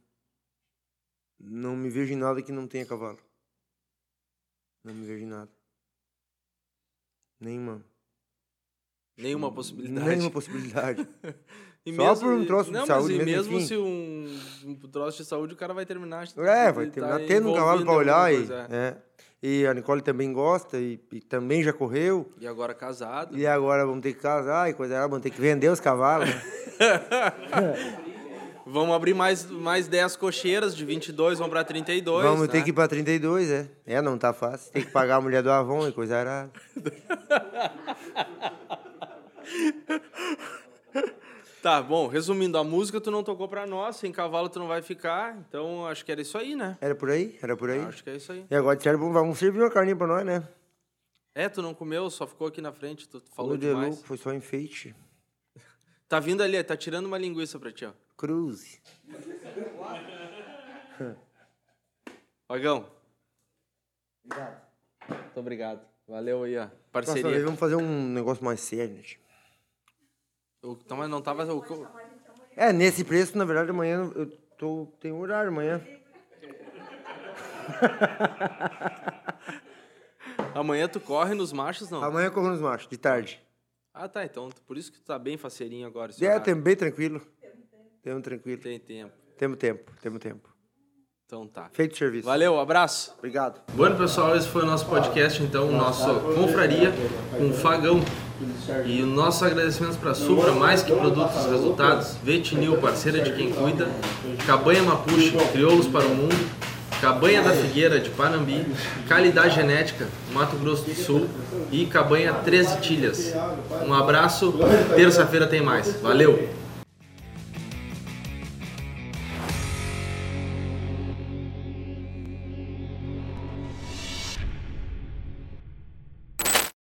Não me vejo em nada que não tenha cavalo. Não me vejo em nada. Nenhuma. Nenhuma possibilidade. Nenhuma possibilidade. E Só por um troço de não, saúde mas mesmo, mesmo se um, um troço de saúde, o cara vai terminar. É, vai tá terminar tendo um cavalo pra olhar. E, é. é. E a Nicole também gosta e, e também já correu. E agora casado. E agora vamos ter que casar e coisa lá, vamos ter que vender os cavalos. né? Vamos abrir mais, mais 10 cocheiras de 22, vamos pra 32. vamos né? ter que ir pra 32, é. É, não tá fácil. Tem que pagar a mulher do Avon e coisa arada. Tá, bom, resumindo, a música tu não tocou pra nós, sem cavalo tu não vai ficar, então acho que era isso aí, né? Era por aí? Era por aí? Acho que é isso aí. E agora disseram, vamos- vamos servir uma carninha pra nós, né? É, tu não comeu, só ficou aqui na frente, tu falou Falou de demais. louco, foi só enfeite. Tá vindo ali, tá tirando uma linguiça pra ti, ó. Cruze. Vagão. Obrigado. Muito obrigado. Valeu aí, ó. Parceria. vamos fazer um negócio mais sério, né? tio? O- Então, mas não tava. o- É, nesse preço, na verdade, amanhã eu tô, tenho horário amanhã. Amanhã tu corre nos machos, não? Amanhã eu corro nos machos, de tarde. Ah, tá. Então, por isso que tu tá bem faceirinho agora. esse É, horário. bem tranquilo. Temos tranquilo. Tem tempo. Temos tempo, temos tempo. Então tá. Feito o serviço. Valeu, abraço. Obrigado. Bueno, pessoal, esse foi o nosso podcast, então, o nosso Confraria com Fagão. E os nossos agradecimentos para a Supra, mais que produtos e resultados, Vetinil, parceira de quem cuida, Cabanha Mapuche, crioulos para o mundo, Cabanha da Figueira, de Panambi, Calidade Genética, Mato Grosso do Sul e Cabanha 13 Tilhas. Um abraço, terça-feira tem mais. Valeu!